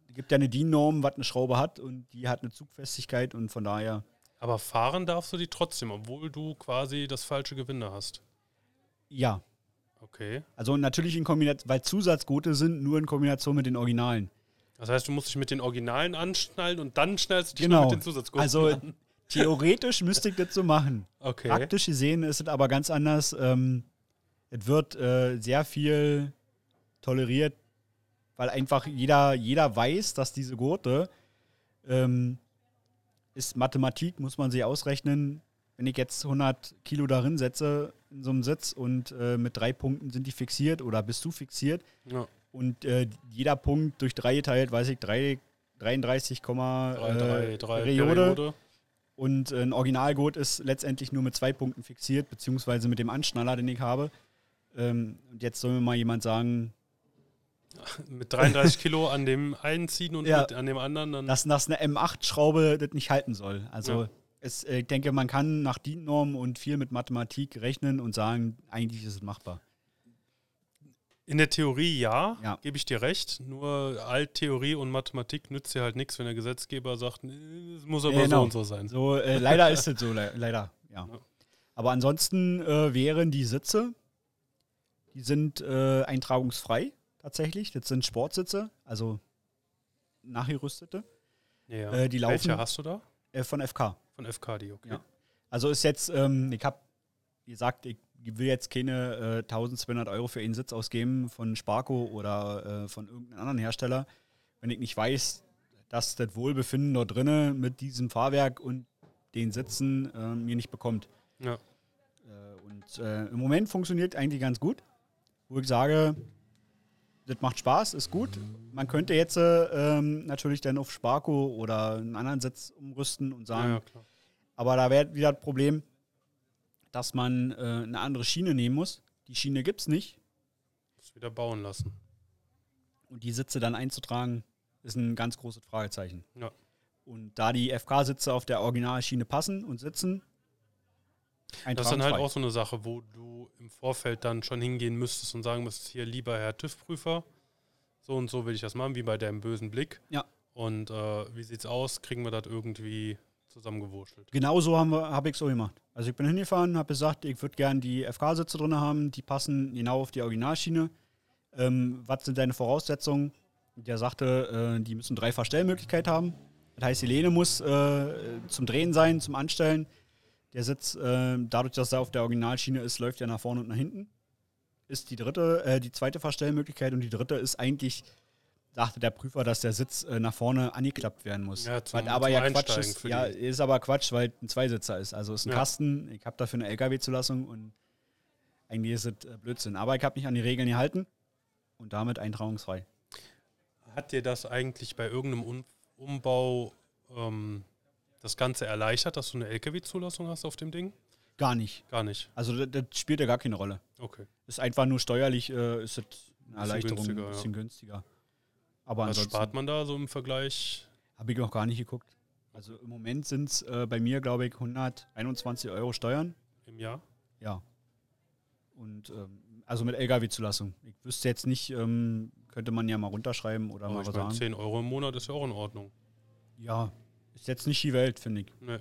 Es gibt ja eine DIN-Norm, was eine Schraube hat und die hat eine Zugfestigkeit und von daher. Aber fahren darfst du die trotzdem, obwohl du quasi das falsche Gewinde hast. Ja. Okay. Also natürlich in Kombination, weil Zusatzgurte sind nur in Kombination mit den Originalen. Das heißt, du musst dich mit den Originalen anschnallen und dann schnallst du dich genau. mit den Zusatzgurten Also an. theoretisch müsste ich das so machen. Okay. Praktisch gesehen ist es aber ganz anders. Ähm, es wird äh, sehr viel toleriert, weil einfach jeder, jeder weiß, dass diese Gurte ähm, ist Mathematik, muss man sich ausrechnen. Wenn ich jetzt 100 Kilo darin setze in so einem Sitz und äh, mit drei Punkten sind die fixiert oder bist du fixiert ja. und äh, jeder Punkt durch drei geteilt, weiß ich, 3, 33, äh, Periode. Periode. Und ein Originalgurt ist letztendlich nur mit zwei Punkten fixiert, beziehungsweise mit dem Anschnaller, den ich habe. Ähm, und jetzt soll mir mal jemand sagen. Mit 33 Kilo an dem einen ziehen und ja, an dem anderen dann. Dass, dass eine M8-Schraube das nicht halten soll. Also Ja. es, äh, ich denke, man kann nach DIN-Norm und viel mit Mathematik rechnen und sagen, eigentlich ist es machbar. In der Theorie ja, Ja. gebe ich dir recht. Nur Alttheorie und Mathematik nützt dir halt nichts, wenn der Gesetzgeber sagt, "Nee, es muss aber Genau. so und so sein. So, äh, leider ist es so, le leider, ja. Ja. Aber ansonsten äh, wären die Sitze, die sind äh, eintragungsfrei tatsächlich. Das sind Sportsitze, also nachgerüstete, Ja. Äh, die laufen- Welche hast du da? äh, von FK. Von FKD, okay. Ja. Also ist jetzt, ähm, ich habe gesagt, ich will jetzt keine äh, 1200 Euro für einen Sitz ausgeben von Sparko oder äh, von irgendeinem anderen Hersteller, wenn ich nicht weiß, dass das Wohlbefinden dort drinnen mit diesem Fahrwerk und den Sitzen äh, mir nicht bekommt. Ja. Äh, und äh, im Moment funktioniert eigentlich ganz gut, wo ich sage, das macht Spaß, ist gut. Man könnte jetzt äh, ähm, natürlich dann auf Sparko oder einen anderen Sitz umrüsten und Ja, sagen, ja, klar. aber da wäre wieder das Problem, dass man äh, eine andere Schiene nehmen muss. Die Schiene gibt es nicht. Muss wieder bauen lassen. Und die Sitze dann einzutragen, ist ein ganz großes Fragezeichen. Ja. Und da die FK-Sitze auf der Originalschiene passen und sitzen, Das ist dann halt auch so eine Sache, wo du im Vorfeld dann schon hingehen müsstest und sagen müsstest, hier lieber Herr TÜV-Prüfer, so und so will ich das machen, wie bei deinem bösen Blick. Ja. Und äh, wie sieht's aus? Kriegen wir das irgendwie zusammengewurschtelt? Genau so habe hab ich so gemacht. Also ich bin hingefahren, habe gesagt, ich würde gerne die FK-Sitze drin haben, die passen genau auf die Originalschiene. Ähm, was sind deine Voraussetzungen? Der sagte, äh, die müssen drei Verstellmöglichkeiten haben. Das heißt, die Lehne muss äh, zum Drehen sein, zum Anstellen. Der Sitz, äh, dadurch, dass er auf der Originalschiene ist, läuft ja nach vorne und nach hinten. Ist die dritte, äh, die zweite Verstellmöglichkeit und die dritte ist eigentlich, sagte der Prüfer, dass der Sitz äh, nach vorne angeklappt werden muss. Ja, zum- aber zum ja Quatsch ist. Ja, ist aber Quatsch, weil ein Zweisitzer ist. Also ist ein Ja. Kasten. Ich habe dafür eine LKW-Zulassung und eigentlich ist es äh, Blödsinn. Aber ich habe mich an die Regeln gehalten und damit eintragungsfrei. Hat dir das eigentlich bei irgendeinem Um- Umbau ähm, das Ganze erleichtert, dass du eine LKW-Zulassung hast auf dem Ding? Gar nicht. Gar nicht. Also das, das spielt ja gar keine Rolle. Okay. Ist einfach nur steuerlich, äh, ist es eine Erleichterung, günstiger, ein ja. bisschen günstiger. Aber Was spart man da so im Vergleich? habe ich noch gar nicht geguckt. Also im Moment sind es äh, bei mir, glaube ich, 121 Euro Steuern. Im Jahr? Ja. Und ähm, also mit LKW-Zulassung. Ich wüsste jetzt nicht, ähm, könnte man ja mal runterschreiben oder Aber mal ich was meine, sagen. 10 Euro im Monat ist ja auch in Ordnung. Ja, ist jetzt nicht die Welt, finde ich. Nee.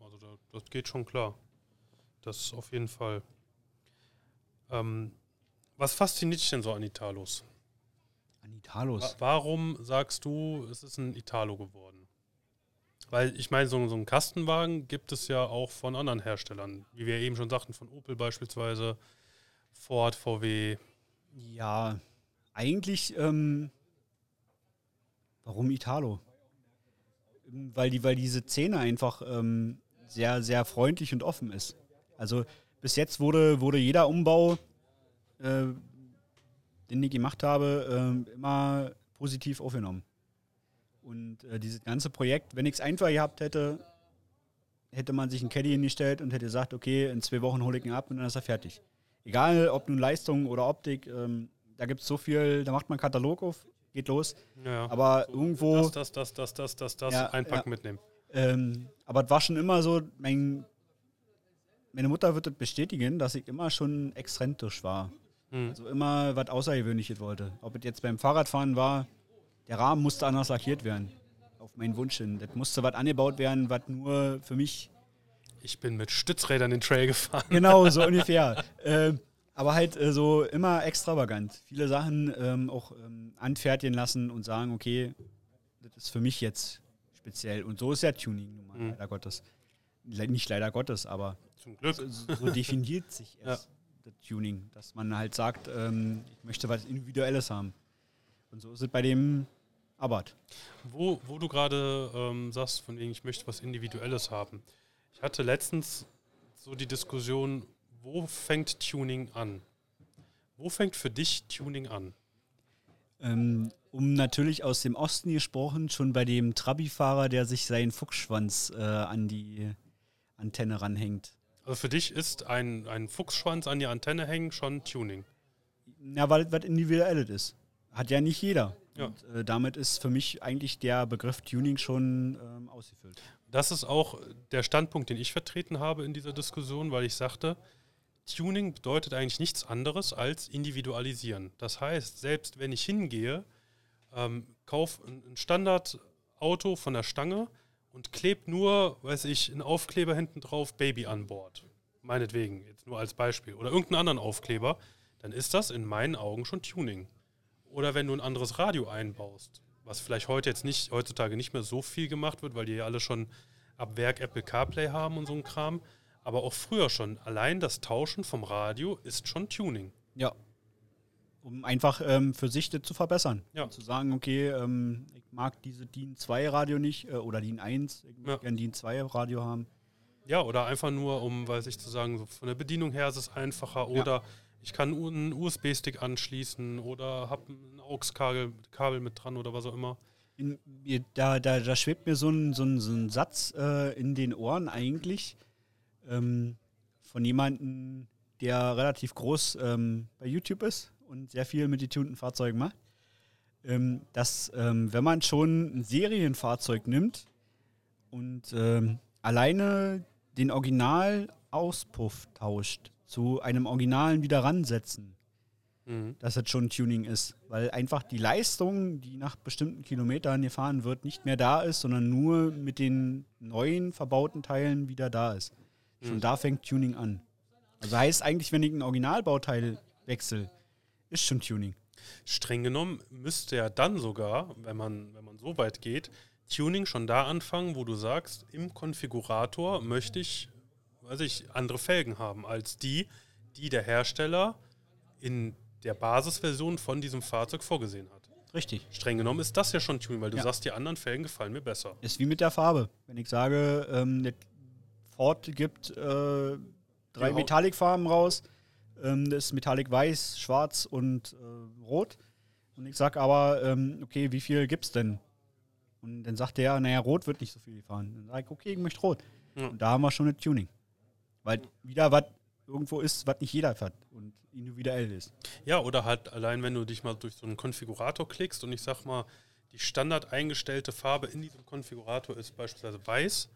Also da, das geht schon klar. Das auf jeden Fall. Ähm, was fasziniert dich denn so an Italos? An Italos. Warum sagst du, es ist ein Italo geworden? Weil ich meine, so, so einen Kastenwagen gibt es ja auch von anderen Herstellern. Wie wir eben schon sagten, von Opel beispielsweise, Ford, VW. Ja, eigentlich, ähm, warum Italo? Weil, die, weil diese Szene einfach ähm, sehr, sehr freundlich und offen ist. Also bis jetzt wurde, wurde jeder Umbau, äh, den ich gemacht habe, ähm, immer positiv aufgenommen. Und äh, dieses ganze Projekt, wenn ich es einfach gehabt hätte, hätte man sich einen Caddy hingestellt und hätte gesagt, okay, in zwei Wochen hole ich ihn ab und dann ist er fertig. Egal, ob nun Leistung oder Optik, ähm, da gibt es so viel, da macht man einen Katalog auf, geht los. Ja. Aber irgendwo. Das, das, das, das, das, das, das, Ja, einpacken ja. mitnehmen. Ähm, aber es war schon immer so, mein, meine Mutter wird das bestätigen, dass ich immer schon exzentrisch war. Hm. Also immer was Außergewöhnliches wollte. Ob es jetzt beim Fahrradfahren war, der Rahmen musste anders lackiert werden. Auf meinen Wunsch hin. Das musste was angebaut werden, was nur für mich. Ich bin mit Stützrädern den Trail gefahren. Genau, so ungefähr. Ähm, aber halt äh, so immer extravagant. Viele Sachen ähm, auch ähm, anfertigen lassen und sagen, okay, das ist für mich jetzt speziell. Und so ist ja Tuning nun mal, Mhm. leider Gottes. Le nicht leider Gottes, aber Zum Glück. so, so definiert sich erst das Tuning, dass man halt sagt, ähm, ich möchte was Individuelles haben. Und so ist es bei dem Abarth. Wo, wo du gerade ähm, sagst, von wegen, ich möchte was Individuelles haben. Ich hatte letztens so die Diskussion, wo fängt Tuning an? Wo fängt für dich Tuning an? Ähm, um natürlich aus dem Osten gesprochen, schon bei dem Trabi-Fahrer, der sich seinen Fuchsschwanz äh, an die Antenne ranhängt. Also für dich ist ein, ein Fuchsschwanz an die Antenne hängen schon Tuning. Ja, weil es was Individuelles ist. Hat ja nicht jeder. Ja. Und, äh, damit ist für mich eigentlich der Begriff Tuning schon ähm, ausgefüllt. Das ist auch der Standpunkt, den ich vertreten habe in dieser Diskussion, weil ich sagte, Tuning bedeutet eigentlich nichts anderes als individualisieren. Das heißt, selbst wenn ich hingehe, ähm, kaufe ein Standardauto von der Stange und klebe nur, weiß ich, einen Aufkleber hinten drauf, Baby an Bord. Meinetwegen, jetzt nur als Beispiel. Oder irgendeinen anderen Aufkleber, dann ist das in meinen Augen schon Tuning. Oder wenn du ein anderes Radio einbaust, was vielleicht heute jetzt nicht, heutzutage nicht mehr so viel gemacht wird, weil die ja alle schon ab Werk Apple CarPlay haben und so ein Kram. Aber auch früher schon. Allein das Tauschen vom Radio ist schon Tuning. Ja. Um einfach ähm, für sich das zu verbessern. Ja. Und zu sagen, okay, ähm, ich mag diese DIN 2 Radio nicht äh, oder DIN 1, ich möchte Ja. gerne DIN 2 Radio haben. Ja, oder einfach nur, um, weiß ich, zu sagen, so von der Bedienung her ist es einfacher. Oder ich kann einen USB-Stick anschließen oder habe ein AUX-Kabel Kabel mit dran oder was auch immer. In, da, da, da schwebt mir so ein, so ein, so ein Satz äh, in den Ohren eigentlich ähm, von jemandem, der relativ groß ähm, bei YouTube ist und sehr viel mit getunten Fahrzeugen macht, ähm, dass ähm, wenn man schon ein Serienfahrzeug nimmt und ähm, alleine den Originalauspuff tauscht, zu einem Originalen wieder ransetzen, Mhm. dass das schon Tuning ist. Weil einfach die Leistung, die nach bestimmten Kilometern gefahren wird, nicht mehr da ist, sondern nur mit den neuen verbauten Teilen wieder da ist. Schon Mhm. da fängt Tuning an. Also heißt eigentlich, wenn ich ein Originalbauteil wechsle, ist schon Tuning. Streng genommen müsste ja dann sogar, wenn man, wenn man so weit geht, Tuning schon da anfangen, wo du sagst, im Konfigurator möchte ich, weiß ich, andere Felgen haben als die, die der Hersteller in der Basisversion von diesem Fahrzeug vorgesehen hat. Richtig. Streng genommen ist das ja schon Tuning, weil du Ja. sagst, die anderen Felgen gefallen mir besser. Ist wie mit der Farbe. Wenn ich sage, ähm, Ford gibt äh, drei Ja, hau- Metallic-Farben raus, ähm, das ist Metallic Weiß, Schwarz und äh, Rot. Und ich sage aber, ähm, okay, wie viel gibt's denn? Und dann sagt der, naja, Rot wird nicht so viel gefahren. Dann sage ich, okay, ich möchte Rot. Ja. Und da haben wir schon eine Tuning. Weil wieder was irgendwo ist, was nicht jeder hat und individuell ist. Ja, oder halt allein, wenn du dich mal durch so einen Konfigurator klickst und ich sag mal, die standard eingestellte Farbe in diesem Konfigurator ist beispielsweise weiß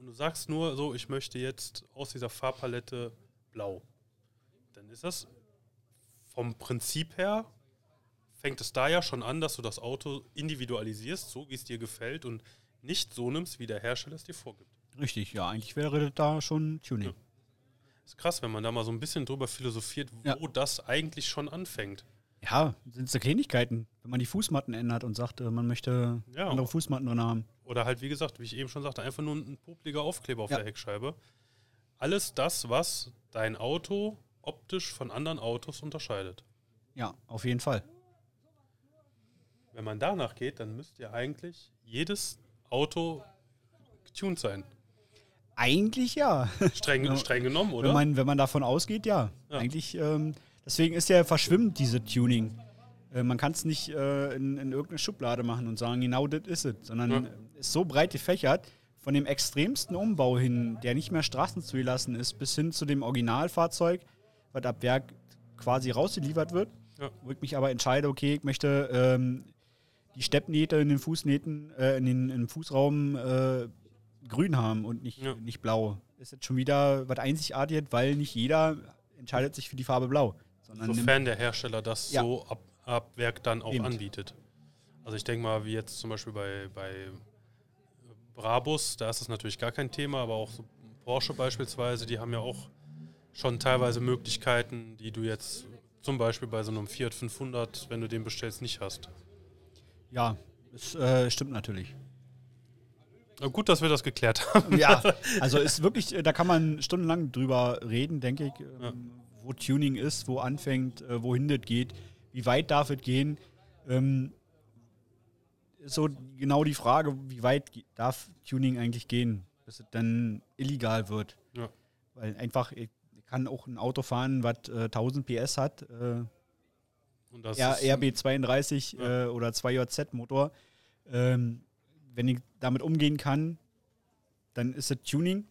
und du sagst nur so, ich möchte jetzt aus dieser Farbpalette blau. Dann ist das vom Prinzip her, fängt es da ja schon an, dass du das Auto individualisierst, so wie es dir gefällt und nicht so nimmst, wie der Hersteller es dir vorgibt. Richtig, ja, eigentlich wäre da schon Tuning. Ja. Ist krass, wenn man da mal so ein bisschen drüber philosophiert, wo Ja. das eigentlich schon anfängt. Ja, sind so Kleinigkeiten. Wenn man die Fußmatten ändert und sagt, äh, man möchte Ja. andere Fußmatten drin haben. Oder halt, wie gesagt, wie ich eben schon sagte, einfach nur ein popliger Aufkleber auf Ja. der Heckscheibe. Alles das, was dein Auto optisch von anderen Autos unterscheidet. Ja, auf jeden Fall. Wenn man danach geht, dann müsste ja eigentlich jedes Auto getuned sein. Eigentlich ja. Streng, streng genommen, oder? Wenn man, wenn man davon ausgeht, ja. Ja. Eigentlich, ähm, deswegen ist ja verschwimmt diese Tuning. Äh, man kann es nicht äh, in, in irgendeine Schublade machen und sagen, genau das ist es, sondern Ja. äh, ist so breit gefächert. von dem extremsten Umbau hin, der nicht mehr Straßen zugelassen ist, bis hin zu dem Originalfahrzeug, was ab Werk quasi rausgeliefert wird, Ja. wo ich mich aber entscheide, okay, ich möchte ähm, die Steppnähte in den Fußnähten, äh, in den im Fußraum äh, grün haben und nicht, Ja. nicht blau. Ist jetzt schon wieder was Einzigartiges, weil nicht jeder entscheidet sich für die Farbe blau. Sondern Sofern der Hersteller das Ja. so ab, ab Werk dann auch Eben. anbietet. Also ich denke mal, wie jetzt zum Beispiel bei, bei Brabus, da ist das natürlich gar kein Thema, aber auch so Porsche beispielsweise, die haben ja auch schon teilweise Möglichkeiten, die du jetzt zum Beispiel bei so einem Fiat 500, wenn du den bestellst, nicht hast. ja, das äh, stimmt natürlich. Na gut, dass wir das geklärt haben. Ja, also ist wirklich, äh, da kann man stundenlang drüber reden, denke ich, ähm, Ja. Wo Tuning ist, wo anfängt, äh, wohin das geht, wie weit darf es gehen. Ähm, ist so genau die Frage, wie weit darf Tuning eigentlich gehen, bis es dann illegal wird. Ja. Weil einfach, ich kann auch ein Auto fahren, was äh, 1000 PS hat, äh, Und das R, ist, RB32 Ja. äh, oder 2JZ-Motor. Ähm, wenn ich damit umgehen kann, dann ist es Tuning.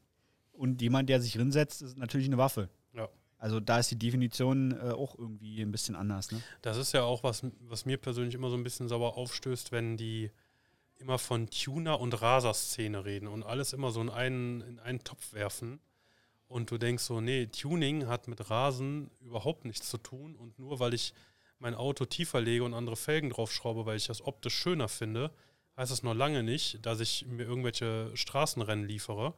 Und jemand, der sich hinsetzt, ist natürlich eine Waffe. Also da ist die Definition äh, auch irgendwie ein bisschen anders. Ne? Das ist ja auch was, was mir persönlich immer so ein bisschen sauer aufstößt, wenn die immer von Tuner- und Raser-Szene reden und alles immer so in einen, in einen Topf werfen. Und du denkst so, nee, Tuning hat mit Rasen überhaupt nichts zu tun. Und nur weil ich mein Auto tiefer lege und andere Felgen draufschraube, weil ich das optisch schöner finde, heißt es noch lange nicht, dass ich mir irgendwelche Straßenrennen liefere.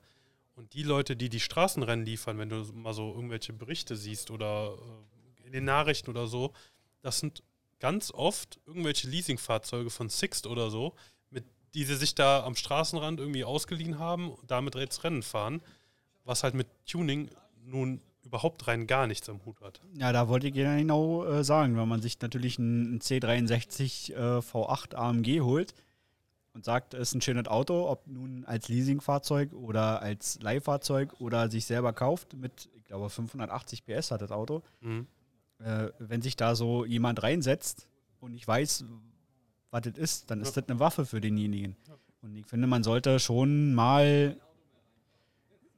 Und die Leute, die die Straßenrennen liefern, wenn du mal so irgendwelche Berichte siehst oder äh, in den Nachrichten oder so, das sind ganz oft irgendwelche Leasingfahrzeuge von Sixt oder so, mit, die sie sich da am Straßenrand irgendwie ausgeliehen haben, damit jetzt Rennen fahren, was halt mit Tuning nun überhaupt rein gar nichts am Hut hat. Ja, da wollte ich genau äh, sagen, wenn man sich natürlich einen C63 äh, V8 AMG holt und sagt, es ist ein schönes Auto, ob nun als Leasingfahrzeug oder als Leihfahrzeug oder sich selber kauft mit, ich glaube, 580 PS hat das Auto. Mhm. äh, wenn sich da so jemand reinsetzt und ich weiß, was das ist, dann ist das eine Waffe für denjenigen. Und ich finde, man sollte schon mal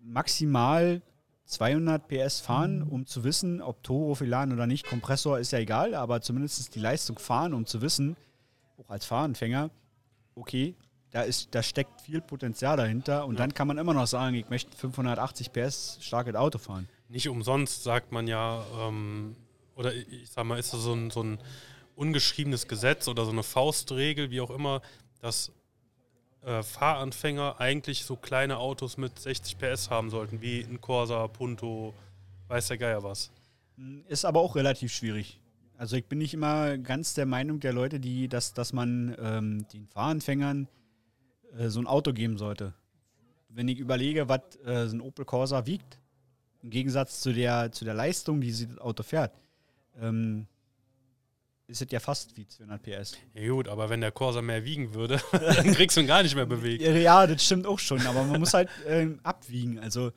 maximal 200 PS fahren, um zu wissen, ob Turbofan oder nicht. Kompressor ist ja egal, aber zumindest die Leistung fahren, um zu wissen, auch als Fahranfänger, okay, da, ist, da steckt viel Potenzial dahinter und Ja. dann kann man immer noch sagen, ich möchte 580 PS starkes Auto fahren. Nicht umsonst sagt man ja, ähm, oder ich sag mal, ist das so ein, so ein ungeschriebenes Gesetz oder so eine Faustregel, wie auch immer, dass äh, Fahranfänger eigentlich so kleine Autos mit 60 PS haben sollten, wie ein Corsa, Punto, weiß der Geier was. Ist aber auch relativ schwierig. Also ich bin nicht immer ganz der Meinung der Leute, die, dass, dass man ähm, den Fahranfängern äh, so ein Auto geben sollte. Wenn ich überlege, was äh, so ein Opel Corsa wiegt, im Gegensatz zu der, zu der Leistung, die sie das Auto fährt, ähm, ist es ja fast wie 200 PS. Ja gut, aber wenn der Corsa mehr wiegen würde, dann kriegst du ihn gar nicht mehr bewegt. Ja, das stimmt auch schon, aber man muss halt ähm, abwiegen. Also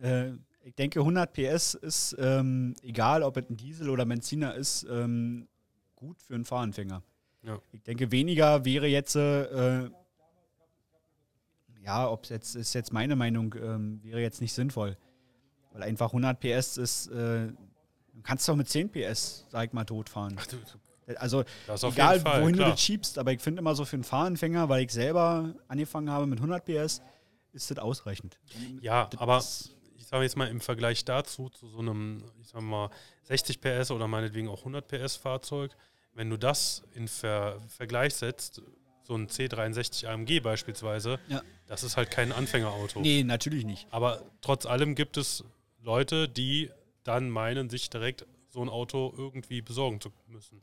äh, ich denke, 100 PS ist, ähm, egal ob es ein Diesel oder Benziner ist, ähm, gut für einen Fahranfänger. Ja. Ich denke, weniger wäre jetzt, äh, ja, ob es jetzt, ist jetzt meine Meinung, ähm, wäre jetzt nicht sinnvoll. Weil einfach 100 PS ist, äh, du kannst doch mit 10 PS, sag ich mal, tot fahren. Ach, du, du- Also egal, Fall, wohin klar. du das schiebst, aber ich finde immer so für einen Fahranfänger, weil ich selber angefangen habe mit 100 PS, ist das ausreichend. Ja, Das aber ist- ich sage jetzt mal im Vergleich dazu, zu so einem, ich sag mal, 60 PS oder meinetwegen auch 100 PS Fahrzeug, wenn du das in Ver Vergleich setzt, so ein C63 AMG beispielsweise, Ja. das ist halt kein Anfängerauto. Nee, natürlich nicht. Aber trotz allem gibt es Leute, die dann meinen, sich direkt so ein Auto irgendwie besorgen zu müssen.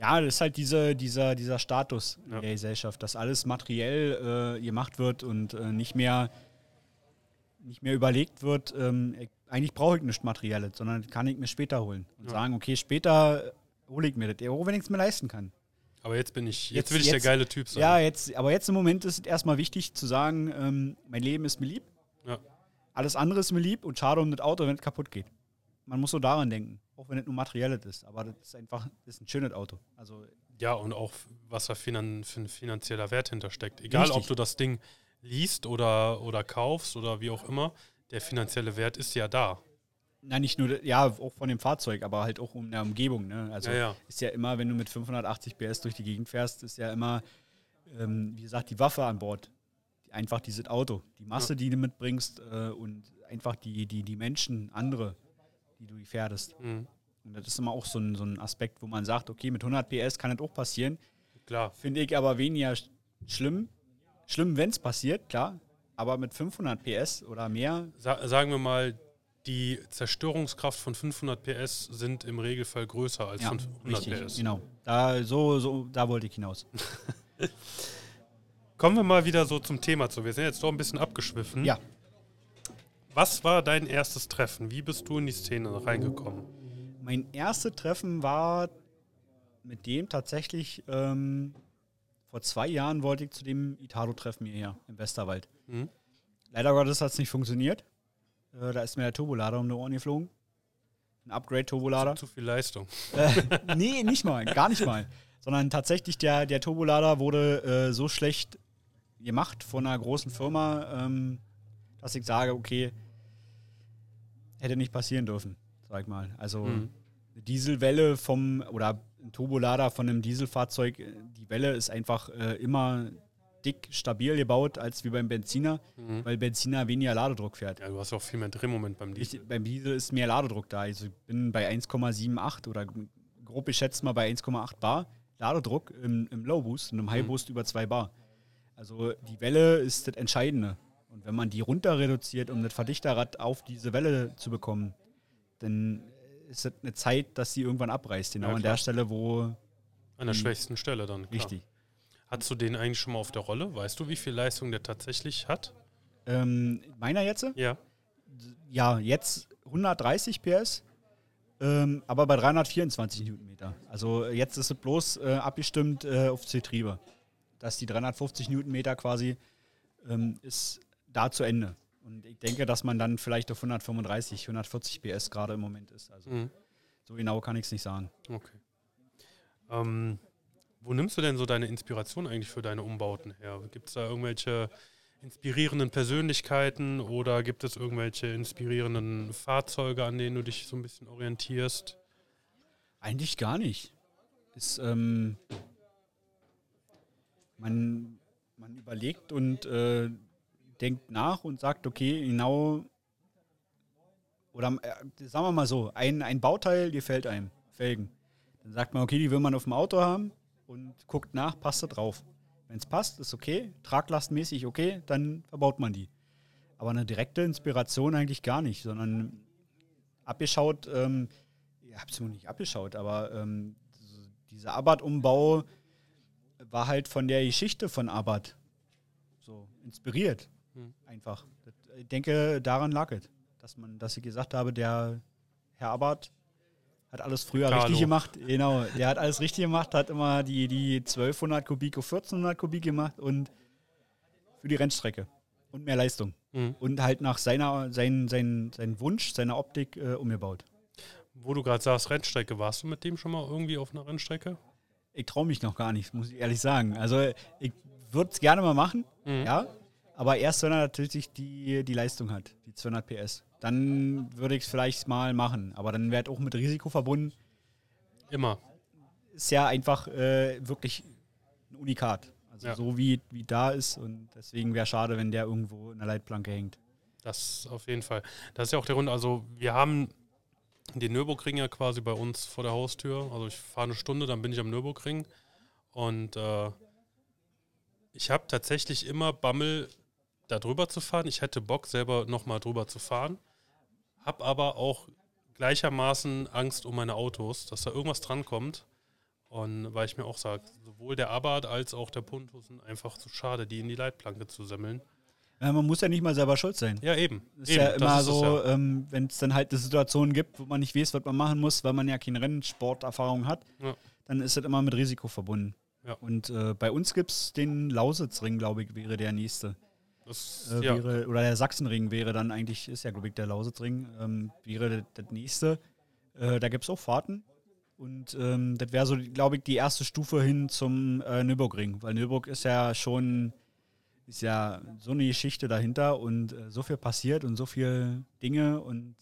Ja, das ist halt diese, dieser, dieser Status in Ja. der Gesellschaft, dass alles materiell äh, gemacht wird und äh, nicht mehr nicht mehr überlegt wird, ähm, ich, eigentlich brauche ich nichts Materielles, sondern kann ich mir später holen. Und Ja. sagen, okay, später hole ich mir das, auch wenn ich es mir leisten kann. Aber jetzt bin ich, jetzt, Jetzt- will ich jetzt- der geile Typ sein. Ja, jetzt, aber jetzt im Moment ist es erstmal wichtig zu sagen, ähm, mein Leben ist mir lieb. Ja. Alles andere ist mir lieb und schade um das Auto, wenn es kaputt geht. Man muss so daran denken, auch wenn es nur materielles ist. Aber das ist einfach das ist ein schönes Auto. Also Ja, und auch was da für ein finanzieller Wert hintersteckt. Egal, ob Richtig. du das Ding liest oder, oder kaufst oder wie auch immer, der finanzielle Wert ist ja da. Na, nicht nur, ja, auch von dem Fahrzeug, aber halt auch in der Umgebung. Ne? Also Ja, ja. ist ja immer, wenn du mit 580 PS durch die Gegend fährst, ist ja immer, ähm, wie gesagt, die Waffe an Bord. Einfach dieses Auto. Die Masse, die du mitbringst äh, und einfach die, die, die Menschen, andere, die du gefährdest. Mhm. Und das ist immer auch so ein, so ein Aspekt, wo man sagt, okay, mit 100 PS kann das auch passieren. Klar. Finde ich aber weniger sch- schlimm. Schlimm, wenn es passiert, klar. Aber mit 500 PS oder mehr, Sa sagen wir mal, die Zerstörungskraft von 500 PS sind im Regelfall größer als ja, 500 richtig, PS. genau. Da, so, so, da wollte ich hinaus. Kommen wir mal wieder so zum Thema zu. Wir sind jetzt doch ein bisschen abgeschwiffen. Ja. Was war dein erstes Treffen? Wie bist du in die Szene reingekommen? Mein erstes Treffen war mit dem tatsächlich, ähm, vor zwei Jahren wollte ich zu dem Italo-Treffen hierher im Westerwald. Mhm. Leider Gottes hat es nicht funktioniert. Äh, da ist mir der Turbolader um die Ohren geflogen. Ein Upgrade-Turbolader. Zu viel Leistung. Äh, nee, nicht mal, gar nicht mal. Sondern tatsächlich der, der Turbolader wurde äh, so schlecht gemacht von einer großen Firma, ähm, dass ich sage, okay, hätte nicht passieren dürfen, sag ich mal. Also Mhm. eine Dieselwelle vom, oder ein Turbolader von einem Dieselfahrzeug, äh, die Welle ist einfach äh, immer dick, stabil gebaut, als wie beim Benziner, Mhm. weil Benziner weniger Ladedruck fährt. Ja, du hast auch viel mehr Drehmoment beim Diesel. Ich, beim Diesel ist mehr Ladedruck da. Also ich bin bei 1,78 oder grob geschätzt mal bei 1,8 Bar Ladedruck im, im Low Boost und im High Boost über 2 Bar. Also die Welle ist das Entscheidende. Und wenn man die runter reduziert, um das Verdichterrad auf diese Welle zu bekommen, dann ist das eine Zeit, dass sie irgendwann abreißt. Genau Ja, an der Stelle, wo An der schwächsten Stelle dann. Klar. richtig. Hast du den eigentlich schon mal auf der Rolle? Weißt du, wie viel Leistung der tatsächlich hat? Ähm, meiner jetzt? Ja. ja, jetzt 130 PS, ähm, aber bei 324 Newtonmeter. Also jetzt ist es bloß äh, abgestimmt äh, aufs Getriebe. Dass die 350 Newtonmeter quasi ähm, ist da zu Ende. Und ich denke, dass man dann vielleicht auf 135, 140 PS gerade im Moment ist. Also Mhm. so genau kann ich es nicht sagen. Okay. Ähm, wo nimmst du denn so deine Inspiration eigentlich für deine Umbauten her? Gibt es da irgendwelche inspirierenden Persönlichkeiten oder gibt es irgendwelche inspirierenden Fahrzeuge, an denen du dich so ein bisschen orientierst? Eigentlich gar nicht. Ist, ähm, man, man überlegt und äh, denkt nach und sagt, okay, genau, oder äh, sagen wir mal so, ein, ein Bauteil gefällt einem, Felgen. Dann sagt man, okay, die will man auf dem Auto haben und guckt nach, passt da drauf. Wenn es passt, ist okay, traglastmäßig okay, dann verbaut man die. Aber eine direkte Inspiration eigentlich gar nicht, sondern abgeschaut, ähm, ich habe es noch nicht abgeschaut, aber ähm, dieser Abarth-Umbau war halt von der Geschichte von Abarth so inspiriert. Hm. Einfach. Ich denke, daran lag es, dass man, dass ich gesagt habe, der Herr Abarth hat alles früher Carlo. richtig gemacht. Genau, der hat alles richtig gemacht, hat immer die, die 1200 Kubik auf 1400 Kubik gemacht und für die Rennstrecke und mehr Leistung. Mhm. Und halt nach seiner, sein, sein, sein Wunsch, seiner Optik äh, umgebaut. Wo du gerade sagst, Rennstrecke, warst du mit dem schon mal irgendwie auf einer Rennstrecke? Ich traue mich noch gar nicht, muss ich ehrlich sagen. Also ich würde es gerne mal machen, Mhm. ja. Aber erst, wenn er natürlich die, die Leistung hat, die 200 PS. Dann würde ich es vielleicht mal machen. Aber dann wäre auch mit Risiko verbunden. Immer. Ist ja einfach äh, wirklich ein Unikat. Also Ja. so wie, wie da ist. Und deswegen wäre schade, wenn der irgendwo in der Leitplanke hängt. Das auf jeden Fall. Das ist ja auch der Grund. Also, wir haben den Nürburgring ja quasi bei uns vor der Haustür. Also, ich fahre eine Stunde, dann bin ich am Nürburgring. Und äh, ich habe tatsächlich immer Bammel, da drüber zu fahren. Ich hätte Bock, selber nochmal drüber zu fahren. Hab aber auch gleichermaßen Angst um meine Autos, dass da irgendwas drankommt. Und weil ich mir auch sage, sowohl der Abarth als auch der Puntus sind einfach zu schade, die in die Leitplanke zu semmeln. Ja, man muss ja nicht mal selber schuld sein. Ja, eben. Ist eben ja immer es so, ja. ähm, wenn es dann halt eine Situation gibt, wo man nicht weiß, was man machen muss, weil man ja keine Rennsporterfahrung hat, Ja. dann ist das immer mit Risiko verbunden. Ja. Und äh, bei uns gibt es den Lausitzring, glaube ich, wäre der nächste. Das, Äh, ja, wäre, oder der Sachsenring wäre dann eigentlich, ist ja, glaube ich, der Lausitzring, ähm, wäre das, das nächste. Äh, da gibt es auch Fahrten. Und ähm, das wäre so, glaube ich, die erste Stufe hin zum äh, Nürburgring. Weil Nürburg ist ja schon ist ja so eine Geschichte dahinter und äh, so viel passiert und so viele Dinge und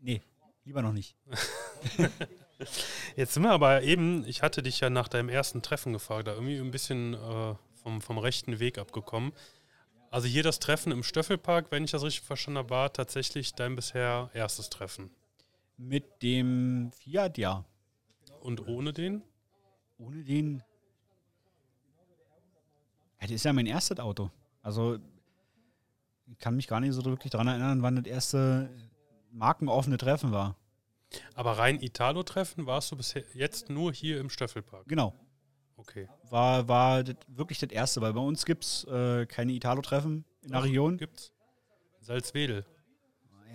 nee, lieber noch nicht. Jetzt sind wir aber eben, ich hatte dich ja nach deinem ersten Treffen gefragt, da irgendwie ein bisschen äh, vom, vom rechten Weg abgekommen. Also hier das Treffen im Stöffelpark, wenn ich das richtig verstanden habe, war tatsächlich dein bisher erstes Treffen. Mit dem Fiat, ja. Und ohne den? Ohne den. Ja, das ist ja mein erstes Auto. Also ich kann mich gar nicht so wirklich daran erinnern, wann das erste markenoffene Treffen war. Aber rein Italo-Treffen warst du bis jetzt nur hier im Stöffelpark? Genau. Okay. War, war das wirklich das erste, weil bei uns gibt es äh, keine Italo-Treffen in der Doch, Region. Gibt's. Salzwedel.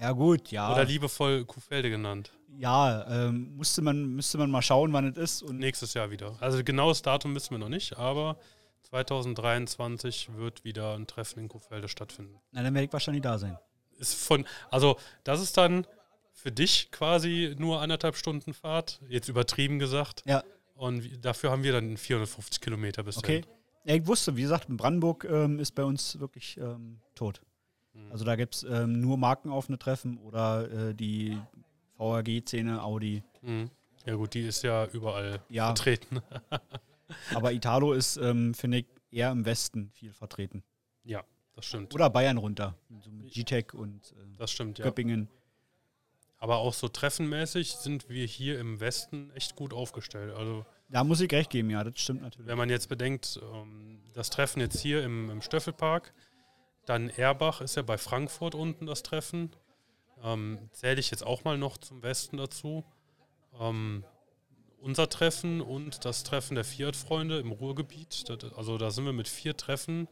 Ja, gut, ja. Oder liebevoll Kuhfelde genannt. ja, ähm, musste man, müsste man mal schauen, wann es ist. Und Nächstes Jahr wieder. Also genaues Datum wissen wir noch nicht, aber 2023 wird wieder ein Treffen in Kuhfelde stattfinden. na, dann werde ich wahrscheinlich da sein. Ist von, also das ist dann für dich quasi nur anderthalb Stunden Fahrt, jetzt übertrieben gesagt. Ja. Und dafür haben wir dann 450 Kilometer bis Okay. Ja, ich wusste, wie gesagt, Brandenburg ähm, ist bei uns wirklich ähm, tot. Mhm. Also da gibt es ähm, nur markenaufene Treffen oder äh, die VAG-Szene, Audi. Mhm. Ja gut, die ist ja überall Ja. vertreten. Aber Italo ist, ähm, finde ich, eher im Westen viel vertreten. ja, das stimmt. Oder Bayern runter. So mit G-Tech und äh, Das stimmt, ja. Aber auch so treffenmäßig sind wir hier im Westen echt gut aufgestellt. Also Da muss ich recht geben, ja, das stimmt natürlich. wenn man jetzt bedenkt, ähm, das Treffen jetzt hier im, im Stöffelpark, dann Erbach ist ja bei Frankfurt unten das Treffen. Ähm, Zähle ich jetzt auch mal noch zum Westen dazu. Ähm, unser Treffen und das Treffen der Fiat-Freunde im Ruhrgebiet. Das, also da sind wir mit vier Treffen,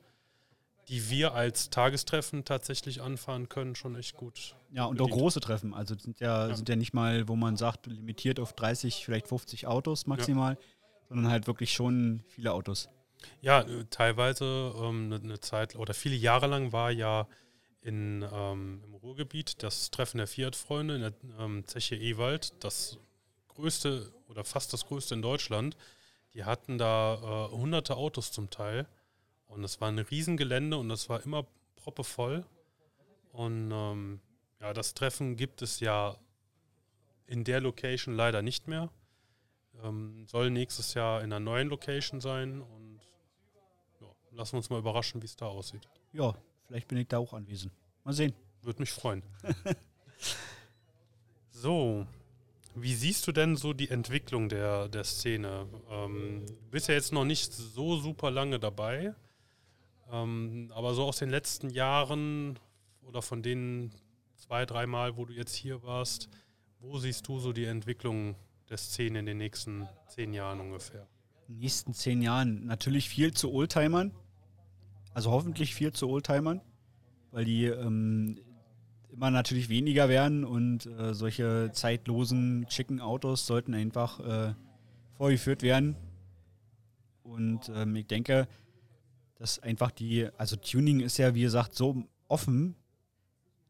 die wir als Tagestreffen tatsächlich anfahren können, schon echt gut. Ja, und auch bedient. große Treffen. Also sind ja, Ja. sind ja nicht mal, wo man sagt, limitiert auf 30, vielleicht 50 Autos maximal, sondern halt wirklich schon viele Autos. Ja, äh, teilweise ähm, eine, eine Zeit oder viele Jahre lang war ja in, ähm, im Ruhrgebiet das Treffen der Fiat-Freunde in der ähm, Zeche Ewald, das größte oder fast das größte in Deutschland. Die hatten da äh, hunderte Autos zum Teil und es war ein Riesengelände und es war immer proppevoll. Und ähm, ja, das Treffen gibt es ja in der Location leider nicht mehr. Ähm, soll nächstes Jahr in einer neuen Location sein und ja, lassen wir uns mal überraschen, wie es da aussieht. Ja, vielleicht bin ich da auch anwesend. Mal sehen. Würde mich freuen. so, wie siehst du denn so die Entwicklung der, der Szene? Ähm, du bist ja jetzt noch nicht so super lange dabei, ähm, aber so aus den letzten Jahren oder von den zwei, dreimal, wo du jetzt hier warst, wo siehst du so die Entwicklung der Szene in den nächsten zehn Jahren ungefähr? In den nächsten zehn Jahren natürlich viel zu Oldtimern. Also hoffentlich viel zu Oldtimern, weil die ähm, immer natürlich weniger werden und äh, solche zeitlosen, schicken Autos sollten einfach äh, vorgeführt werden. Und ähm, ich denke, dass einfach die, also Tuning ist ja wie gesagt so offen,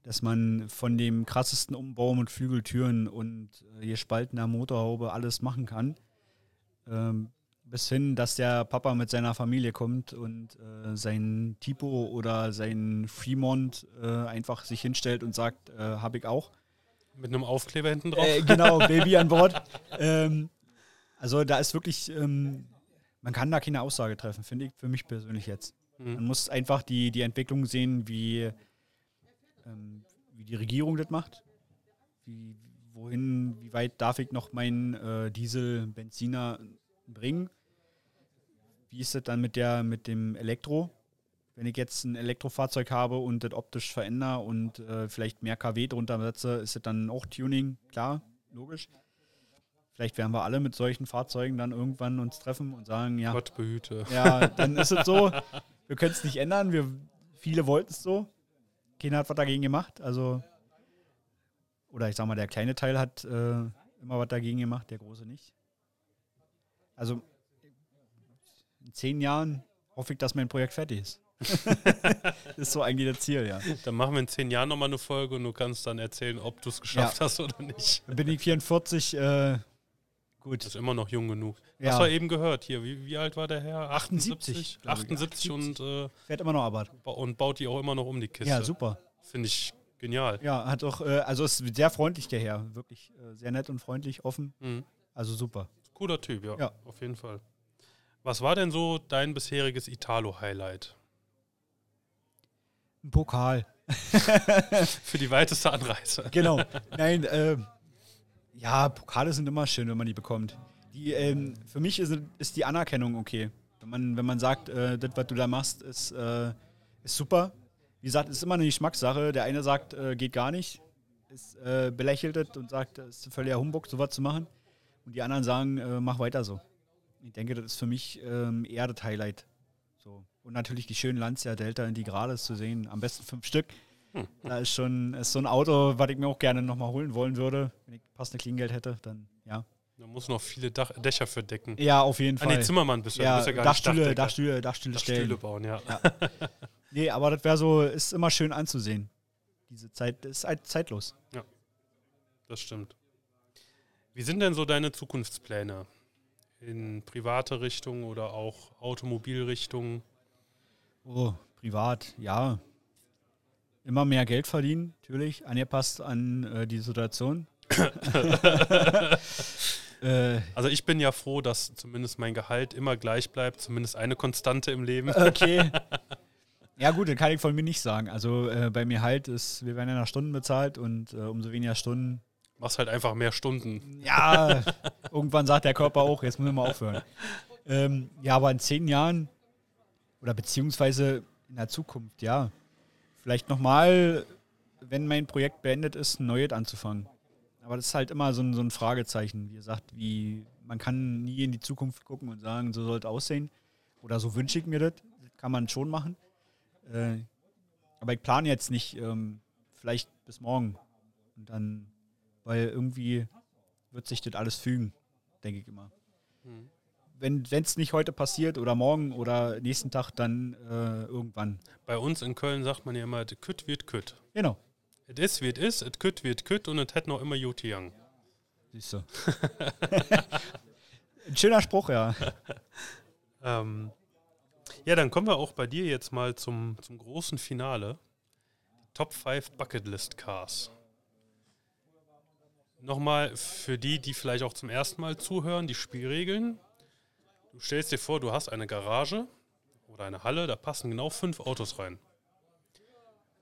dass man von dem krassesten Umbau mit Flügeltüren und äh, gespaltener Motorhaube alles machen kann. Ähm, bis hin, dass der Papa mit seiner Familie kommt und äh, sein Tipo oder sein Fremont äh, einfach sich hinstellt und sagt, äh, habe ich auch. Mit einem Aufkleber hinten drauf? Äh, genau, Baby an Bord. Ähm, also da ist wirklich, ähm, man kann da keine Aussage treffen, finde ich für mich persönlich jetzt. Man Mhm. muss einfach die, die Entwicklung sehen, wie, ähm, wie die Regierung das macht. Wie, wohin, wie weit darf ich noch meinen äh, Diesel, Benziner bringen? Wie ist das dann mit, der, mit dem Elektro? Wenn ich jetzt ein Elektrofahrzeug habe und das optisch verändere und äh, vielleicht mehr kW drunter setze, ist das dann auch Tuning? Klar, logisch. Vielleicht werden wir alle mit solchen Fahrzeugen dann irgendwann uns treffen und sagen, ja, Gott behüte. ja, dann ist es so, wir können es nicht ändern. Wir, viele wollten es so. Keiner hat was dagegen gemacht. Also, oder ich sag mal, der kleine Teil hat äh, immer was dagegen gemacht, der große nicht. Also, in zehn Jahren hoffe ich, dass mein Projekt fertig ist. das ist so eigentlich das Ziel, ja. Dann machen wir in zehn Jahren nochmal eine Folge und du kannst dann erzählen, ob du es geschafft hast oder nicht. Dann bin ich 44, äh, Gut. Ist immer noch jung genug. Ja. Hast du eben gehört hier, wie, wie alt war der Herr? 78, glaub ich. 78 und, äh, Fährt immer noch Arbeit. und baut die auch immer noch um die Kiste. Ja, super. Finde ich genial. Ja, hat auch, äh, also ist sehr freundlich der Herr. Wirklich äh, sehr nett und freundlich, offen. Mhm. Also super. Cooler Typ, ja, Ja. Auf jeden Fall. Was war denn so dein bisheriges Italo-Highlight? Ein Pokal. Für die weiteste Anreise. Genau. Nein, ähm, ja, Pokale sind immer schön, wenn man die bekommt. Die, ähm, für mich ist, ist die Anerkennung okay. Wenn man, wenn man sagt, äh, das, was du da machst, ist, äh, ist super. Wie gesagt, ist immer eine Geschmackssache. Der eine sagt, äh, geht gar nicht, ist äh, belächelt und sagt, es ist völliger Humbug, sowas zu machen. Und die anderen sagen, äh, mach weiter so. Ich denke, das ist für mich ähm, eher das Highlight. So. Und natürlich die schönen Lancia Delta Integrales zu sehen, am besten fünf Stück. Da ist schon ist so ein Auto, was ich mir auch gerne nochmal holen wollen würde. Wenn ich passende Kleingeld hätte, dann ja. Da muss noch viele Dach Dächer für decken. Ja, auf jeden An Fall. die Zimmermann bist du, ja, bist ja gar Dachstühle, nicht. Dachstühle, Dachstühle Dachstühle stellen. bauen, ja. Nee, aber das wäre so, ist immer schön anzusehen. Diese Zeit ist halt zeitlos. Das stimmt. Wie sind denn so deine Zukunftspläne? In private Richtung oder auch Automobilrichtung? Oh, privat, ja. Immer mehr Geld verdienen, natürlich, angepasst an äh, die Situation. äh, Also ich bin ja froh, dass zumindest mein Gehalt immer gleich bleibt, zumindest eine Konstante im Leben. Okay. Ja gut, das kann ich von mir nicht sagen. Also äh, bei mir halt ist, wir werden ja nach Stunden bezahlt und äh, umso weniger Stunden. Machst halt einfach mehr Stunden. Ja, irgendwann sagt der Körper auch, jetzt müssen wir mal aufhören. Ähm, ja, aber in zehn Jahren oder beziehungsweise in der Zukunft, ja. Vielleicht nochmal, wenn mein Projekt beendet ist, ein neues anzufangen. Aber das ist halt immer so ein, so ein Fragezeichen. Wie gesagt, wie, man kann nie in die Zukunft gucken und sagen, so soll es aussehen. Oder so wünsche ich mir das. Das kann man schon machen. Äh, aber ich plane jetzt nicht, ähm, vielleicht bis morgen. Und dann, weil irgendwie wird sich das alles fügen, denke ich immer. Mhm. Wenn es nicht heute passiert oder morgen oder nächsten Tag, dann äh, irgendwann. Bei uns in Köln sagt man ja immer, "De kütt wird kütt. Genau. Es ist, wie es ist, es kütt wird kütt und es hätte noch immer Jute Young. Siehst du. Ein schöner Spruch, ja. Ähm, ja, dann kommen wir auch bei dir jetzt mal zum, zum großen Finale. Top 5 Bucketlist Cars. Nochmal für die, die vielleicht auch zum ersten Mal zuhören, die Spielregeln. Du stellst dir vor, du hast eine Garage oder eine Halle, da passen genau fünf Autos rein.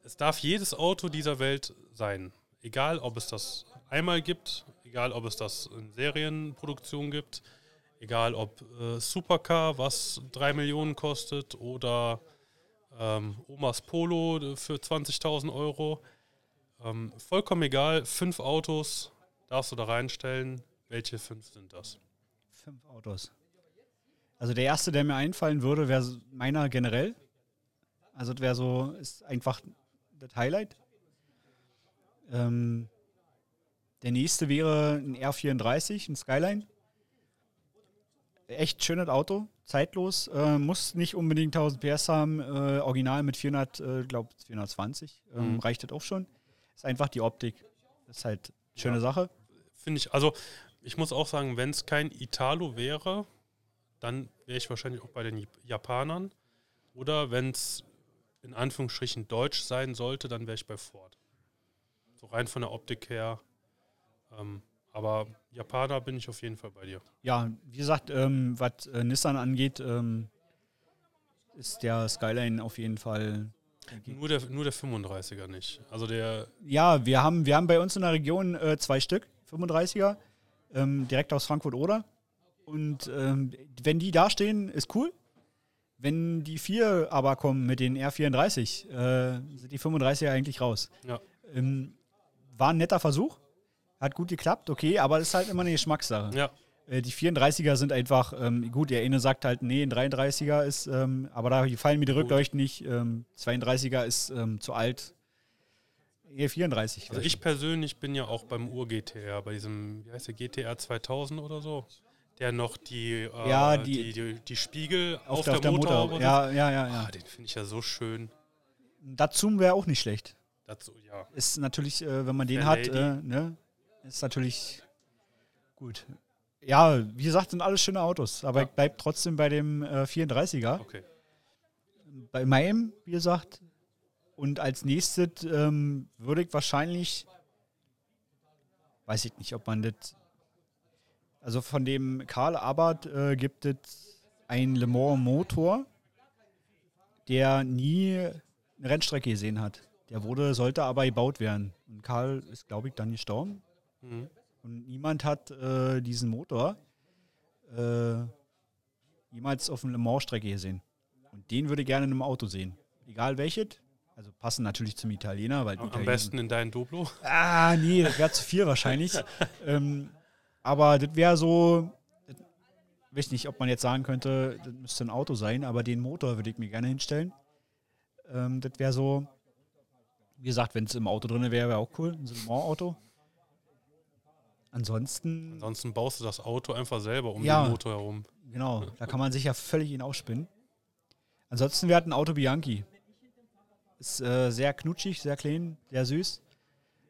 Es darf jedes Auto dieser Welt sein. Egal, ob es das einmal gibt, egal, ob es das in Serienproduktion gibt, egal, ob äh, Supercar, was 3 Millionen kostet, oder ähm, Omas Polo für 20.000 Euro. Ähm, vollkommen egal, fünf Autos darfst du da reinstellen. Welche fünf sind das? Fünf Autos. Also der erste, der mir einfallen würde, wäre meiner generell. Also das wäre so, ist einfach das Highlight. Ähm, der nächste wäre ein R34, ein Skyline. Echt schönes Auto, zeitlos, äh, muss nicht unbedingt 1000 PS haben, äh, original mit 400, äh, glaube 420, ähm, Mhm. reicht das auch schon. Ist einfach die Optik. Das ist halt eine schöne Ja. Sache. Finde ich, also ich muss auch sagen, wenn es kein Italo wäre, dann wäre ich wahrscheinlich auch bei den Jap- Japanern. Oder wenn es in Anführungsstrichen deutsch sein sollte, dann wäre ich bei Ford. So rein von der Optik her. Ähm, aber Japaner bin ich auf jeden Fall bei dir. Ja, wie gesagt, ähm, was äh, Nissan angeht, ähm, ist der Skyline auf jeden Fall. Nur der, nur der 35er nicht. Also der, Ja, wir haben, wir haben bei uns in der Region äh, zwei Stück, 35er, ähm, direkt aus Frankfurt-Oder. Und ähm, wenn die da stehen, ist cool. Wenn die vier aber kommen mit den R34, äh, sind die 35er eigentlich raus. Ja. Ähm, war ein netter Versuch, hat gut geklappt, okay, aber das ist halt immer eine Geschmackssache. ja, Äh, Die 34er sind einfach, ähm, gut, der eine sagt halt, nee, ein 33er ist, ähm, aber da fallen mir die. Rückleuchten nicht. Ähm, 32er ist ähm, zu alt. Eher 34. also ich persönlich bin ja auch beim Ur-GTR, bei diesem, wie heißt der, GTR 2000 oder so, der noch die, äh, Ja, die, die- die, die, Spiegel auf, auf, der, auf der Motorhaube Motor. Ja, ja, ja, ja. Ah, den finde ich ja so schön. Dazu wäre auch nicht schlecht. Dazu, ja. Ist natürlich, äh, wenn man den Fair hat, äh, ne, ist natürlich gut. Ja, wie gesagt, sind alles schöne Autos, aber Ja. ich bleib trotzdem bei dem äh, 34er. Okay. Bei meinem, wie gesagt. Und als nächstes ähm, würde ich wahrscheinlich, weiß ich nicht, ob man das, also von dem Karl Abarth äh, gibt es einen Le Mans Motor, der nie eine Rennstrecke gesehen hat. Der wurde, sollte aber gebaut werden. Und Karl ist, glaube ich, dann gestorben. Mhm. Und niemand hat äh, diesen Motor äh, jemals auf einer Le Mans-Strecke gesehen. Und den würde ich gerne in einem Auto sehen. Egal welches. Also passen natürlich zum Italiener, weil Am Italiener besten in dein Doblo. Ah, nee, das wäre zu viel wahrscheinlich. ähm, aber das wäre so, das, weiß nicht, ob man jetzt sagen könnte, das müsste ein Auto sein, aber den Motor würde ich mir gerne hinstellen. Ähm, das wäre so, wie gesagt, wenn es im Auto drin wäre, wäre auch cool, ein Le Mans-Auto. Ansonsten, Ansonsten baust du das Auto einfach selber um Ja. den Motor herum. genau, da kann man sich ja völlig ihn ausspinnen. Ansonsten wäre ein Auto Bianchi. Ist äh, sehr knutschig, sehr klein, sehr süß.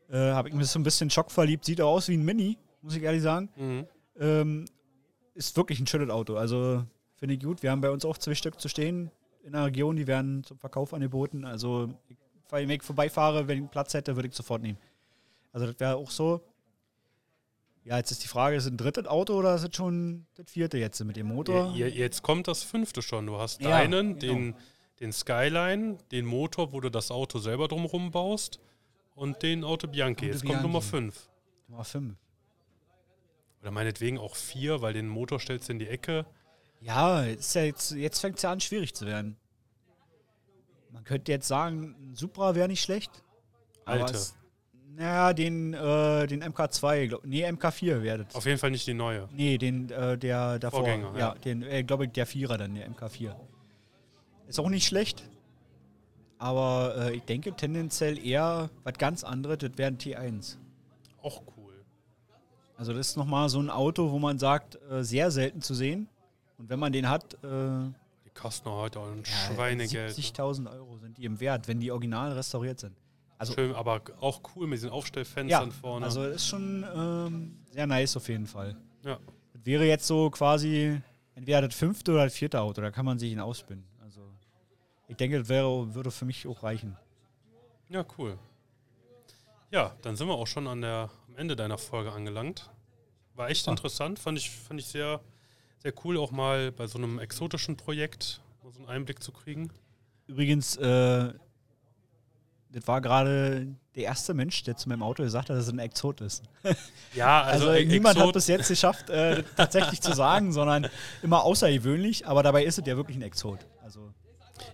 Äh, Habe ich mir so ein bisschen schockverliebt. Sieht auch aus wie ein Mini, muss ich ehrlich sagen. Mhm. Ähm, ist wirklich ein schönes Auto. Also finde ich gut. Wir haben bei uns auch zwei Stück zu stehen in der Region. Die werden zum Verkauf angeboten. Also wenn ich vorbeifahre, wenn ich Platz hätte, würde ich sofort nehmen. Also das wäre auch so. Ja, jetzt ist die Frage, ist es ein drittes Auto oder ist es schon das vierte jetzt mit dem Motor? Ja, jetzt kommt das fünfte schon. Du hast Ja, deinen, genau. den, den Skyline, den Motor, wo du das Auto selber drumherum baust und den Auto Bianchi. Auto Jetzt kommt Nummer Bianchi. 5. Nummer 5. Oder meinetwegen auch 4, weil den Motor stellst du in die Ecke. Ja, ist ja jetzt, jetzt fängt es ja an, schwierig zu werden. Man könnte jetzt sagen, ein Supra wäre nicht schlecht. Alte. es- Naja, den, äh, den MK2, glaub, nee, MK4 wäre das. Auf jeden Fall nicht die neue. Nee, den, äh, der davor. Vorgänger, ja. ja. den, äh, glaube ich, der Vierer dann, der MK4. Ist auch nicht schlecht. Aber äh, ich denke tendenziell eher was ganz anderes, das wäre ein T1. Auch cool. Also das ist nochmal so ein Auto, wo man sagt, äh, sehr selten zu sehen. Und wenn man den hat, äh, Die kosten heute auch ein ja, Schweinegeld. ne? 70.000 Euro sind die im Wert, wenn die original restauriert sind. Also, Schön, aber auch cool mit diesen Aufstellfenstern vorne. also ist schon ähm, sehr nice auf jeden Fall. ja. Das wäre jetzt so quasi entweder das fünfte oder das vierte Auto, da kann man sich ihn ausspinnen. Also ich denke, das wäre, würde für mich auch reichen. ja, cool. Ja, dann sind wir auch schon an der, am Ende deiner Folge angelangt. War echt Ah. interessant, fand ich, fand ich sehr, sehr cool, auch mal bei so einem exotischen Projekt mal so einen Einblick zu kriegen. Übrigens, äh, das war gerade der erste Mensch, der zu meinem Auto gesagt hat, dass es ein Exot ist. Ja, Also, also, niemand hat Exot, bis jetzt geschafft, äh, tatsächlich zu sagen, sondern immer außergewöhnlich, aber dabei ist es ja wirklich ein Exot. Also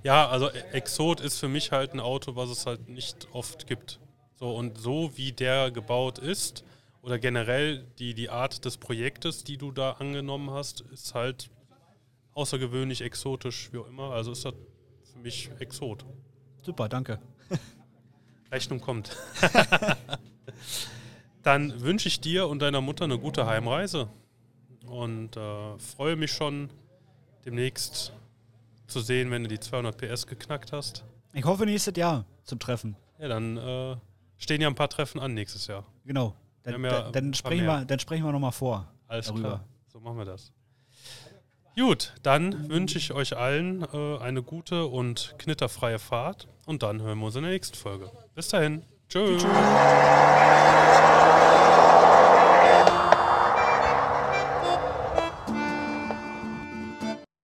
ja, also Exot ist für mich halt ein Auto, was es halt nicht oft gibt. So und so wie der gebaut ist oder generell die, die Art des Projektes, die du da angenommen hast, ist halt außergewöhnlich exotisch, wie auch immer. Also ist das für mich Exot. super, danke. Rechnung kommt. Dann wünsche ich dir und deiner Mutter eine gute Heimreise und äh, freue mich schon demnächst zu sehen, wenn du die 200 PS geknackt hast. Ich hoffe nächstes Jahr zum Treffen. Ja, dann äh, stehen ja ein paar Treffen an nächstes Jahr. Genau. Dann, ja dann, sprechen wir, dann sprechen wir nochmal vor. Alles Darüber. klar. So machen wir das. Gut, dann wünsche ich euch allen äh, eine gute und knitterfreie Fahrt und dann hören wir uns in der nächsten Folge. Bis dahin. Tschüss. Tschüss.